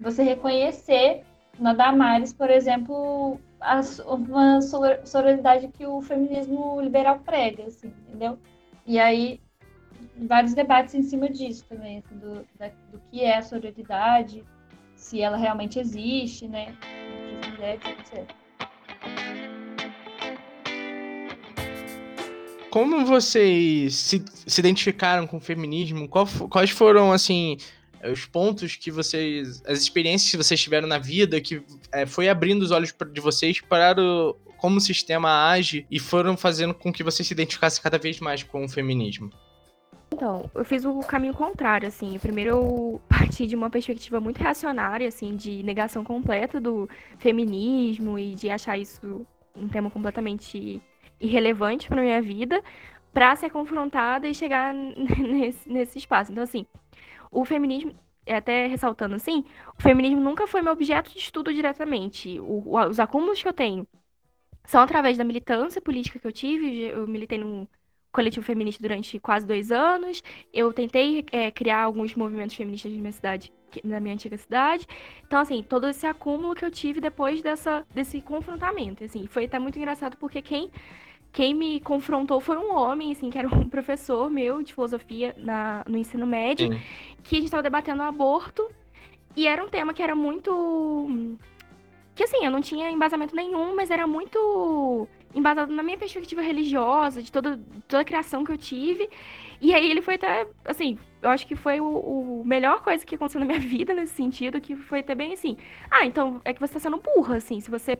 você reconhecer na Damares, por exemplo, a, uma sororidade que o feminismo liberal prega, assim, entendeu? E aí vários debates em cima disso também, assim, do, da, do que é a sororidade, se ela realmente existe, né? Como vocês se, se identificaram com o feminismo? Qual, quais foram, assim, os pontos que vocês. as experiências que vocês tiveram na vida que é, foi abrindo os olhos de vocês para o, como o sistema age e foram fazendo com que você se identificasse cada vez mais com o feminismo? Então, eu fiz o caminho contrário, assim. Primeiro eu parti de uma perspectiva muito reacionária, assim, de negação completa do feminismo e de achar isso um tema completamente irrelevante para minha vida, para ser confrontada e chegar nesse, nesse espaço. Então, assim, o feminismo, até ressaltando assim, o feminismo nunca foi meu objeto de estudo diretamente. O, os acúmulos que eu tenho são através da militância política que eu tive. Eu militei num coletivo feminista durante quase dois anos. Eu tentei é, criar alguns movimentos feministas na minha cidade, na minha antiga cidade. Então, assim, todo esse acúmulo que eu tive depois dessa, desse confrontamento, assim, foi até muito engraçado porque quem quem me confrontou foi um homem, assim, que era um professor meu de filosofia na, no ensino médio, Sim. que a gente estava debatendo o aborto, e era um tema que era muito. que assim, eu não tinha embasamento nenhum, mas era muito embasado na minha perspectiva religiosa, de toda, toda a criação que eu tive. E aí ele foi até, assim, eu acho que foi o, o melhor coisa que aconteceu na minha vida nesse sentido, que foi até bem assim, ah, então é que você tá sendo burra, assim, se você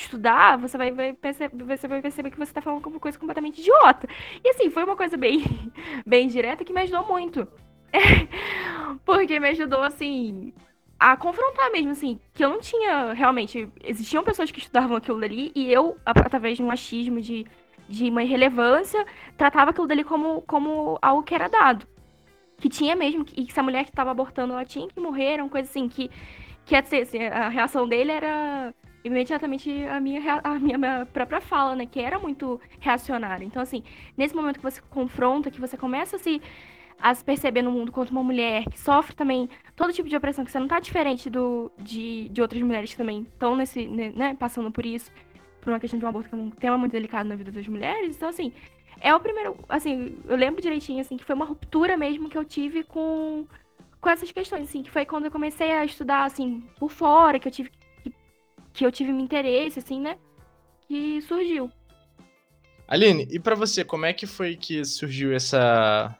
estudar, você vai, vai, perceber, você vai perceber que você tá falando uma coisa completamente idiota. E assim, foi uma coisa bem, bem direta que me ajudou muito. Porque me ajudou, assim, a confrontar mesmo, assim, que eu não tinha realmente. Existiam pessoas que estudavam aquilo dali e eu, através de um achismo de, de uma irrelevância, tratava aquilo dali como, como algo que era dado. Que tinha mesmo, e que se a mulher que estava abortando ela tinha que morrer, era uma coisa assim, que, que assim, a reação dele era imediatamente a minha, a minha, própria fala, né? Que era muito reacionária. Então, assim, nesse momento que você confronta, que você começa a se a se perceber no mundo como uma mulher que sofre também todo tipo de opressão, que você não tá diferente do, de, de outras mulheres que também estão nesse, né, passando por isso, por uma questão de um aborto que é um tema muito delicado na vida das mulheres. Então, assim, é o primeiro, assim, eu lembro direitinho, assim, que foi uma ruptura mesmo que eu tive com, com essas questões, assim, que foi quando eu comecei a estudar, assim, por fora, que eu tive, que, eu tive um interesse, assim, né, que surgiu. Aline, e para você, como é que foi que surgiu essa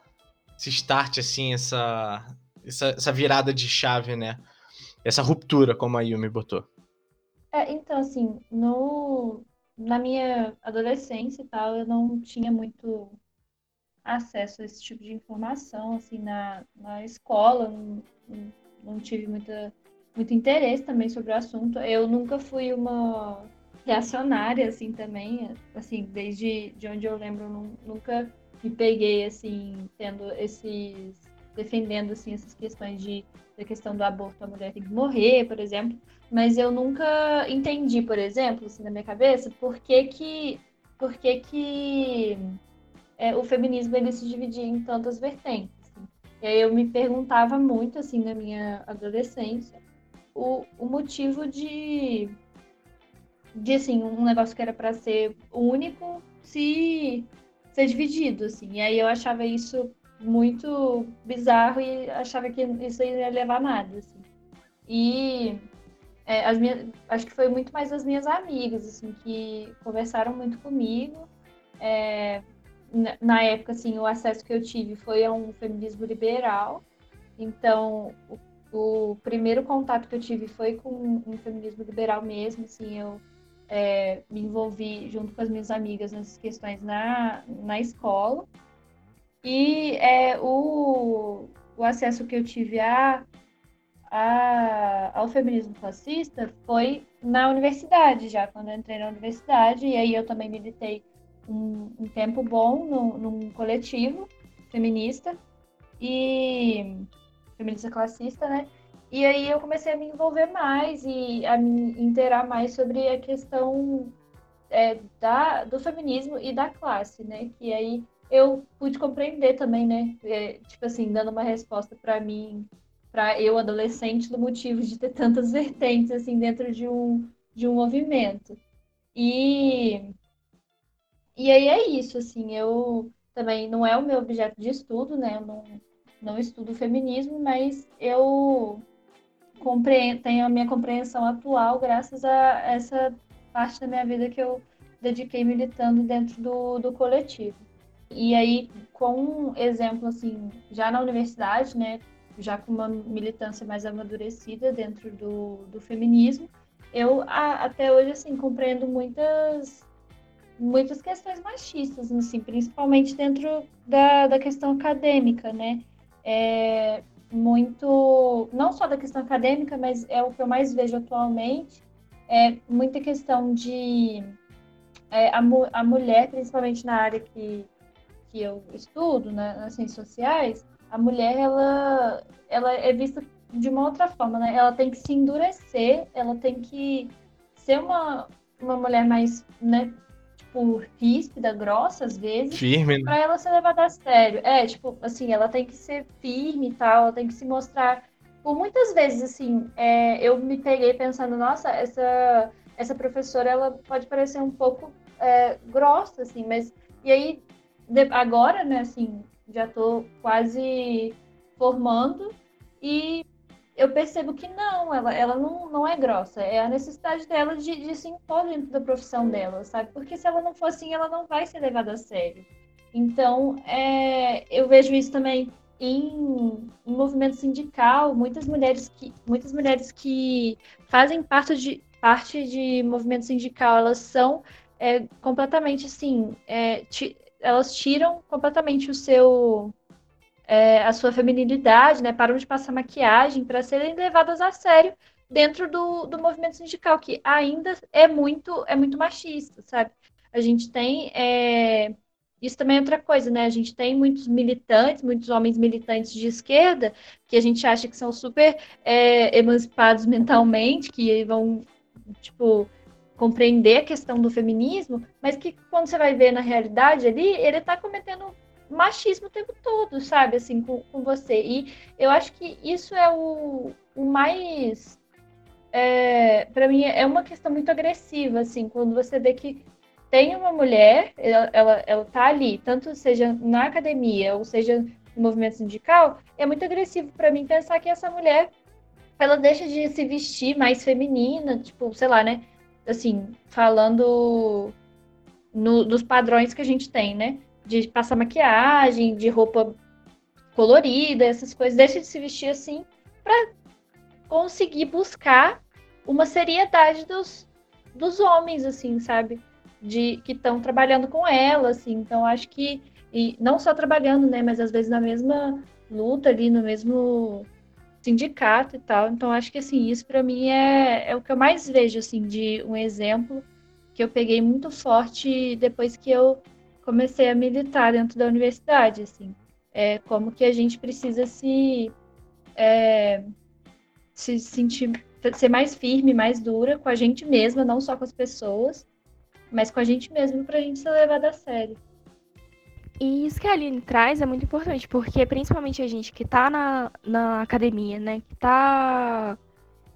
esse start, assim, essa, essa, essa virada de chave, né? Essa ruptura, como a Yumi botou. É, então, assim, no, na minha adolescência e tal, eu não tinha muito acesso a esse tipo de informação, assim, na, na escola, não, não tive muita, muito interesse também sobre o assunto. Eu nunca fui uma reacionária, assim, também, assim, desde de onde eu lembro, eu nunca me peguei assim tendo esses defendendo assim essas questões de da questão do aborto a mulher tem que morrer por exemplo mas eu nunca entendi por exemplo assim na minha cabeça por que que por que que é, o feminismo ele se dividia em tantas vertentes assim. e aí eu me perguntava muito assim na minha adolescência o, o motivo de de assim um negócio que era para ser único se ser dividido, assim. E aí eu achava isso muito bizarro e achava que isso ia levar a nada, assim. E é, as minhas, acho que foi muito mais as minhas amigas, assim, que conversaram muito comigo. É, na época, assim, o acesso que eu tive foi a um feminismo liberal. Então, o primeiro contato que eu tive foi com um feminismo liberal mesmo, assim, eu é, me envolvi junto com as minhas amigas nessas questões na, na escola. E é, o, o acesso que eu tive a, a, ao feminismo fascista foi na universidade, já quando eu entrei na universidade. E aí eu também militei um, um tempo bom no, num coletivo feminista e feminista classista, né? E aí eu comecei a me envolver mais e a me inteirar mais sobre a questão é, da, do feminismo e da classe, né? Que aí eu pude compreender também, né? É, tipo assim, dando uma resposta para mim, para eu adolescente, do motivo de ter tantas vertentes assim dentro de um de um movimento. E e aí é isso, assim, eu também não é o meu objeto de estudo, né? Eu não não estudo feminismo, mas eu tenho a minha compreensão atual graças a essa parte da minha vida que eu dediquei militando dentro do, do coletivo. E aí, com um exemplo, assim, já na universidade, né, já com uma militância mais amadurecida dentro do, do feminismo, eu a, até hoje, assim, compreendo muitas muitas questões machistas, assim, principalmente dentro da, da questão acadêmica, né? É, muito, não só da questão acadêmica, mas é o que eu mais vejo atualmente, é muita questão de é, a, a mulher, principalmente na área que, que eu estudo, né, nas ciências sociais, a mulher, ela, ela é vista de uma outra forma, né? Ela tem que se endurecer, ela tem que ser uma, uma mulher mais, né, tipo, ríspida, grossa, às vezes. Firme, né? Pra ela ser levada a sério. É, tipo, assim, ela tem que ser firme e tal, ela tem que se mostrar. Por muitas vezes, assim, é, eu me peguei pensando, nossa, essa, essa professora, ela pode parecer um pouco é, grossa, assim, mas. E aí, de, agora, né, assim, já tô quase formando e eu percebo que não, ela, ela não, não é grossa. É a necessidade dela de, de se impor dentro da profissão dela, sabe? Porque se ela não for assim, ela não vai ser levada a sério. Então, é, eu vejo isso também em, em, movimento sindical, muitas mulheres que muitas mulheres que fazem parte de parte de movimento sindical, elas são é, completamente assim, é, elas tiram completamente o seu é, a sua feminilidade, né? Param de passar maquiagem para serem levadas a sério dentro do, do movimento sindical, que ainda é muito, é muito machista, sabe? A gente tem. É... Isso também é outra coisa, né? A gente tem muitos militantes, muitos homens militantes de esquerda, que a gente acha que são super é, emancipados mentalmente, que vão, tipo, compreender a questão do feminismo, mas que quando você vai ver na realidade ali, ele está cometendo machismo o tempo todo, sabe, assim, com, com você. E eu acho que isso é o, o mais. É, para mim, é uma questão muito agressiva, assim, quando você vê que tem uma mulher, ela, ela, ela tá ali, tanto seja na academia ou seja no movimento sindical, é muito agressivo para mim pensar que essa mulher ela deixa de se vestir mais feminina, tipo, sei lá, né? Assim, falando no, dos padrões que a gente tem, né? De passar maquiagem, de roupa colorida, essas coisas, deixa de se vestir assim para conseguir buscar uma seriedade dos, dos homens, assim, sabe? De que estão trabalhando com ela, assim. Então acho que e não só trabalhando, né, mas às vezes na mesma luta ali, no mesmo sindicato e tal. Então acho que assim, isso para mim é, é o que eu mais vejo assim de um exemplo que eu peguei muito forte depois que eu comecei a militar dentro da universidade, assim. É, como que a gente precisa se, é, se sentir, ser mais firme, mais dura com a gente mesma, não só com as pessoas, mas com a gente mesma para a gente ser levada a sério. E isso que a Aline traz é muito importante, porque principalmente a gente que está na, na academia, né, que está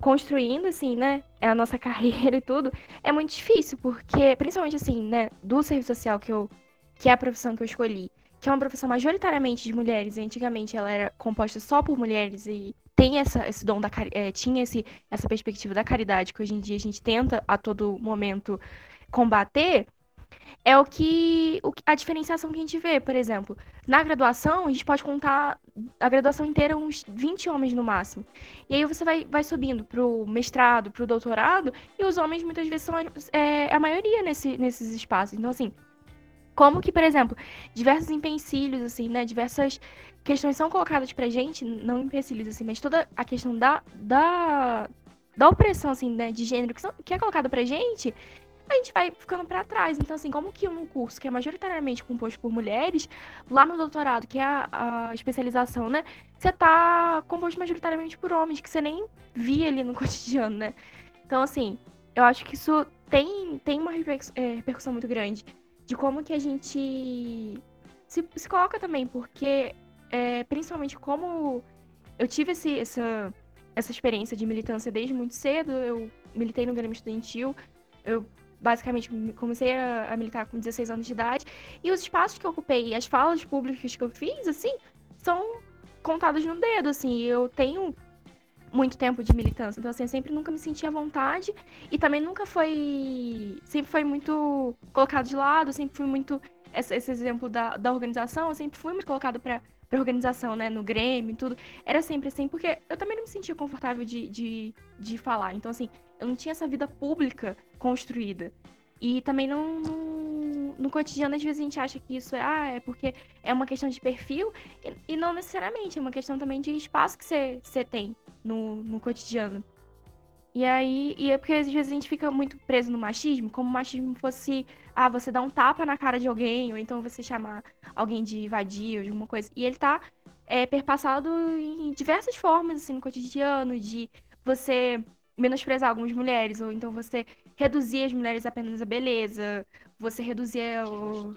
construindo, assim, né, a nossa carreira e tudo, é muito difícil, porque, principalmente, assim, né, do serviço social que eu que é a profissão que eu escolhi, que é uma profissão majoritariamente de mulheres, e antigamente ela era composta só por mulheres e tem essa, esse dom da é, tinha esse, essa perspectiva da caridade que hoje em dia a gente tenta a todo momento combater, é o que, o, a diferenciação que a gente vê, por exemplo, na graduação, a gente pode contar a graduação inteira uns 20 homens no máximo. E aí você vai, vai subindo pro mestrado, pro doutorado, e os homens muitas vezes são é, a maioria nesse, nesses espaços. Então, assim, como que, por exemplo, diversos empecilhos, assim, né? Diversas questões são colocadas pra gente, não empecilhos, assim, mas toda a questão da, da, da opressão, assim, né, de gênero que, são, que é colocada pra gente, a gente vai ficando para trás. Então, assim, como que um curso que é majoritariamente composto por mulheres, lá no doutorado, que é a, a especialização, né, você tá composto majoritariamente por homens, que você nem via ali no cotidiano, né? Então, assim, eu acho que isso tem, tem uma é, repercussão muito grande de como que a gente se, se coloca também, porque é, principalmente como eu tive esse, essa, essa experiência de militância desde muito cedo, eu militei no Grêmio Estudantil, eu basicamente comecei a, a, militar com 16 anos de idade, e os espaços que eu ocupei, as falas públicas que eu fiz, assim, são contados no dedo, assim, eu tenho muito tempo de militância. Então, assim, eu sempre nunca me senti à vontade e também nunca foi. Sempre foi muito colocado de lado, sempre fui muito. Esse, esse exemplo da, da organização, eu sempre fui muito colocado para pra organização, né, no Grêmio e tudo. Era sempre assim, porque eu também não me sentia confortável de, de, de falar. Então, assim, eu não tinha essa vida pública construída. E também não, não, no cotidiano, às vezes a gente acha que isso é, ah, é porque é uma questão de perfil, e, e não necessariamente, é uma questão também de espaço que você tem no, no cotidiano. E aí, e é porque às vezes a gente fica muito preso no machismo, como o machismo fosse, ah, você dá um tapa na cara de alguém, ou então você chamar alguém de vadio, de alguma coisa. E ele tá é, perpassado em diversas formas, assim, no cotidiano, de você menosprezar algumas mulheres, ou então você reduzir as mulheres apenas a beleza, você reduzir o...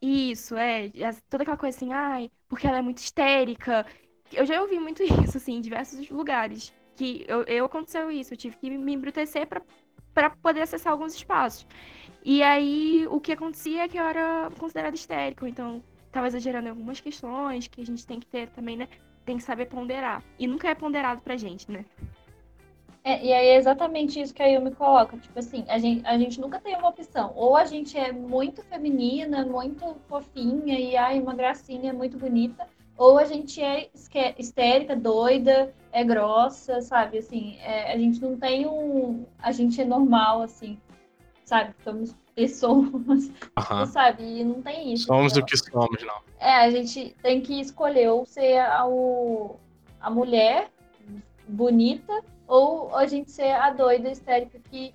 Isso, é, toda aquela coisa assim, ai, porque ela é muito histérica. Eu já ouvi muito isso, assim, em diversos lugares. Que eu, eu aconteceu isso, eu tive que me embrutecer para poder acessar alguns espaços. E aí, o que acontecia é que eu era considerada histérica, então estava exagerando em algumas questões que a gente tem que ter também, né? Tem que saber ponderar. E nunca é ponderado pra gente, né? É, e aí é exatamente isso que a Yumi coloca. Tipo assim, a gente, a gente nunca tem uma opção. Ou a gente é muito feminina, muito fofinha e ai, uma gracinha muito bonita. Ou a gente é histérica, doida, é grossa, sabe? Assim, é, a gente não tem um. A gente é normal, assim. sabe? Somos pessoas, Aham. sabe? E não tem isso. Somos então. o que somos, não. É, a gente tem que escolher ou ser a, o, a mulher bonita ou a gente ser a doida histérica que,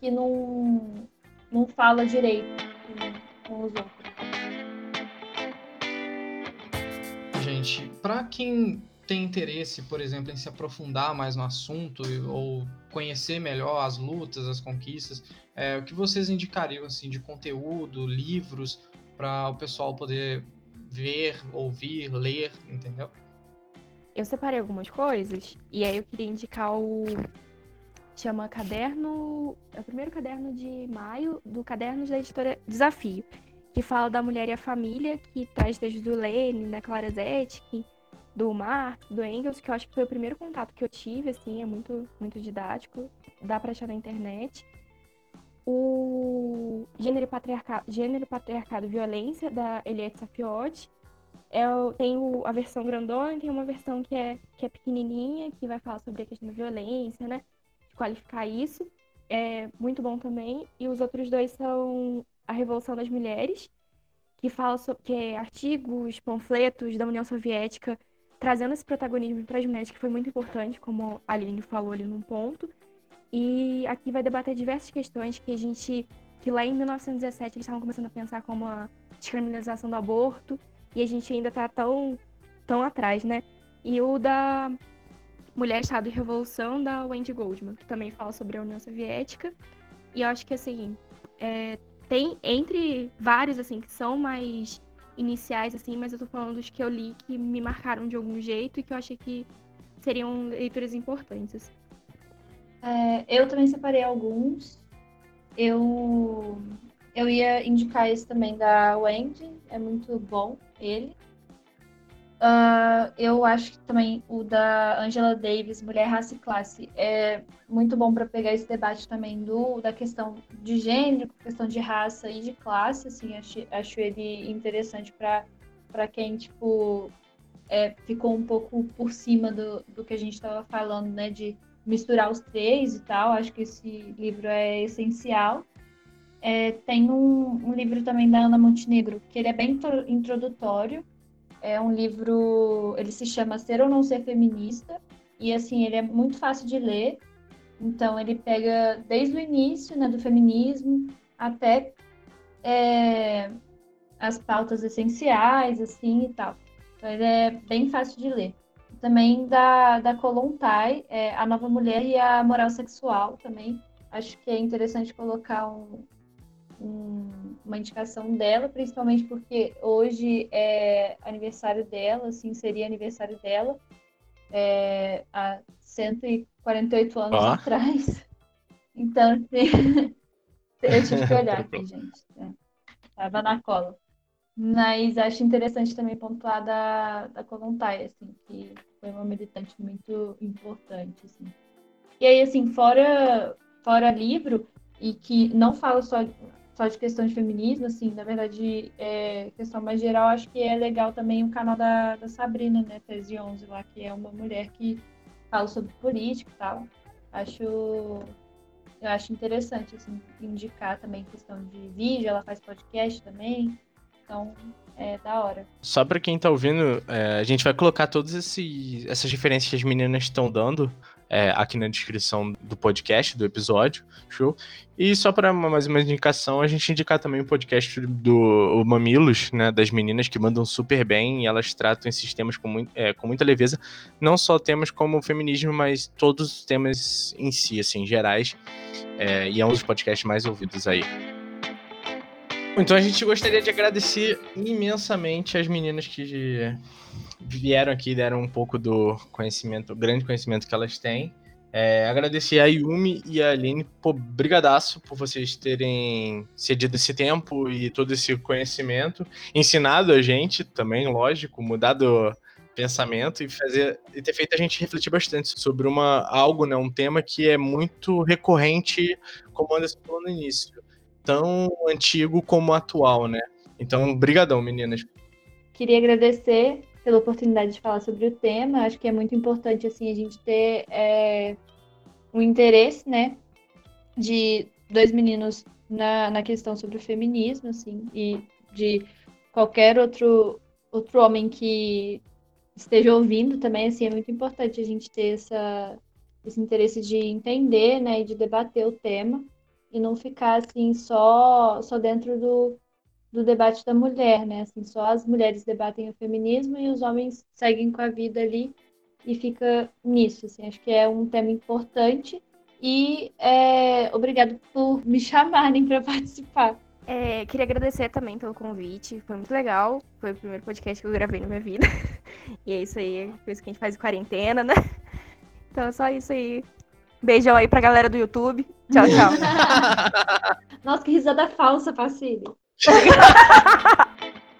que não, não fala direito com, os outros. Gente, para quem tem interesse, por exemplo, em se aprofundar mais no assunto ou conhecer melhor as lutas, as conquistas, é, o que vocês indicariam assim de conteúdo, livros para o pessoal poder ver, ouvir, ler, entendeu? Eu separei algumas coisas e aí eu queria indicar o chama Caderno, é o primeiro caderno de maio do Cadernos da editora Desafio, que fala da mulher e a família, que traz desde do Lenin, da Clara Zetkin, do Marx, do Engels, que eu acho que foi o primeiro contato que eu tive, assim, é muito, muito didático, dá para achar na internet. O Gênero Patriarcado, Gênero, Patriarcado e Violência, da Eliette Safiotti. É, tem o, a versão grandona tem uma versão que é, que é pequenininha, que vai falar sobre a questão da violência, né? Qualificar isso. É muito bom também. E os outros dois são A Revolução das Mulheres, que fala sobre que é artigos, panfletos da União Soviética trazendo esse protagonismo para as mulheres, que foi muito importante, como a Aline falou ali num ponto. E aqui vai debater diversas questões que a gente, que lá em 1917 eles estavam começando a pensar como a descriminalização do aborto, e a gente ainda está tão, tão atrás, né? E o da Mulher, Estado e Revolução, da Wendy Goldman, que também fala sobre a União Soviética. E eu acho que, assim, é, tem entre vários, assim, que são mais iniciais, assim, mas eu tô falando dos que eu li que me marcaram de algum jeito e que eu achei que seriam leituras importantes. Assim. É, eu também separei alguns. Eu, eu ia indicar esse também da Wendy, é muito bom ele. Uh, eu acho que também o da Angela Davis, Mulher, Raça e Classe, é muito bom para pegar esse debate também do, da questão de gênero, questão de raça e de classe. Assim, acho, acho ele interessante para quem tipo, é, ficou um pouco por cima do, do que a gente estava falando, né, de misturar os três e tal. Acho que esse livro é essencial. É, tem um, um livro também da Ana Montenegro, que ele é bem introdutório é um livro, ele se chama Ser ou Não Ser Feminista, e assim, ele é muito fácil de ler. Então, ele pega desde o início né, do feminismo até é, as pautas essenciais, assim e tal. Então, ele é bem fácil de ler. Também da, da Kolontai, é, A Nova Mulher e a Moral Sexual também. Acho que é interessante colocar um, um, uma indicação dela, principalmente porque hoje é aniversário dela, assim, seria aniversário dela, é, há 148 anos ah. atrás. Então, assim, eu tive que olhar aqui, gente. Tava na cola. Mas acho interessante também pontuar da, da Kolontai, assim, que foi uma militante muito importante, assim. E aí, assim, fora, fora livro, e que não fala só só de questão de feminismo, assim, na verdade, é, questão mais geral, acho que é legal também o canal da, da Sabrina, né, Tese 11 lá, que é uma mulher que fala sobre política e tal. Acho, eu acho interessante, assim, indicar também questão de vídeo, ela faz podcast também, então é da hora. Só para quem tá ouvindo, é, a gente vai colocar todas essas referências que as meninas estão dando é, aqui na descrição do podcast, do episódio, show? E só para mais uma indicação, a gente indicar também o podcast do Mamilos, né, das meninas que mandam super bem e elas tratam esses temas com, muito, é, com muita leveza, não só temas como o feminismo, mas todos os temas em si, assim, gerais, é, e é um dos podcasts mais ouvidos aí. Então a gente gostaria de agradecer imensamente as meninas que vieram aqui, deram um pouco do conhecimento, grande conhecimento que elas têm. É, agradecer a Yumi e a Aline, brigadaço por vocês terem cedido esse tempo e todo esse conhecimento, ensinado a gente também, lógico, mudado pensamento e fazer e ter feito a gente refletir bastante sobre uma algo, né, um tema que é muito recorrente, como Anderson falou no início, tão antigo como atual, né? Então, brigadão, meninas. Queria agradecer pela oportunidade de falar sobre o tema. Acho que é muito importante assim a gente ter é, um interesse, né, de dois meninos na, na questão sobre o feminismo, assim, e de qualquer outro, outro homem que esteja ouvindo também, assim, é muito importante a gente ter essa, esse interesse de entender, né, e de debater o tema, e não ficar, assim, só, só dentro do, do debate da mulher, né, assim, só as mulheres debatem o feminismo e os homens seguem com a vida ali e fica nisso, assim, acho que é um tema importante e é, obrigado por me chamarem para participar. É, queria agradecer também pelo convite, foi muito legal. Foi o primeiro podcast que eu gravei na minha vida. E é isso aí, por isso que a gente faz quarentena, né? Então é só isso aí. Beijão aí pra galera do YouTube. Tchau, tchau. Nossa, que risada falsa, Facílio.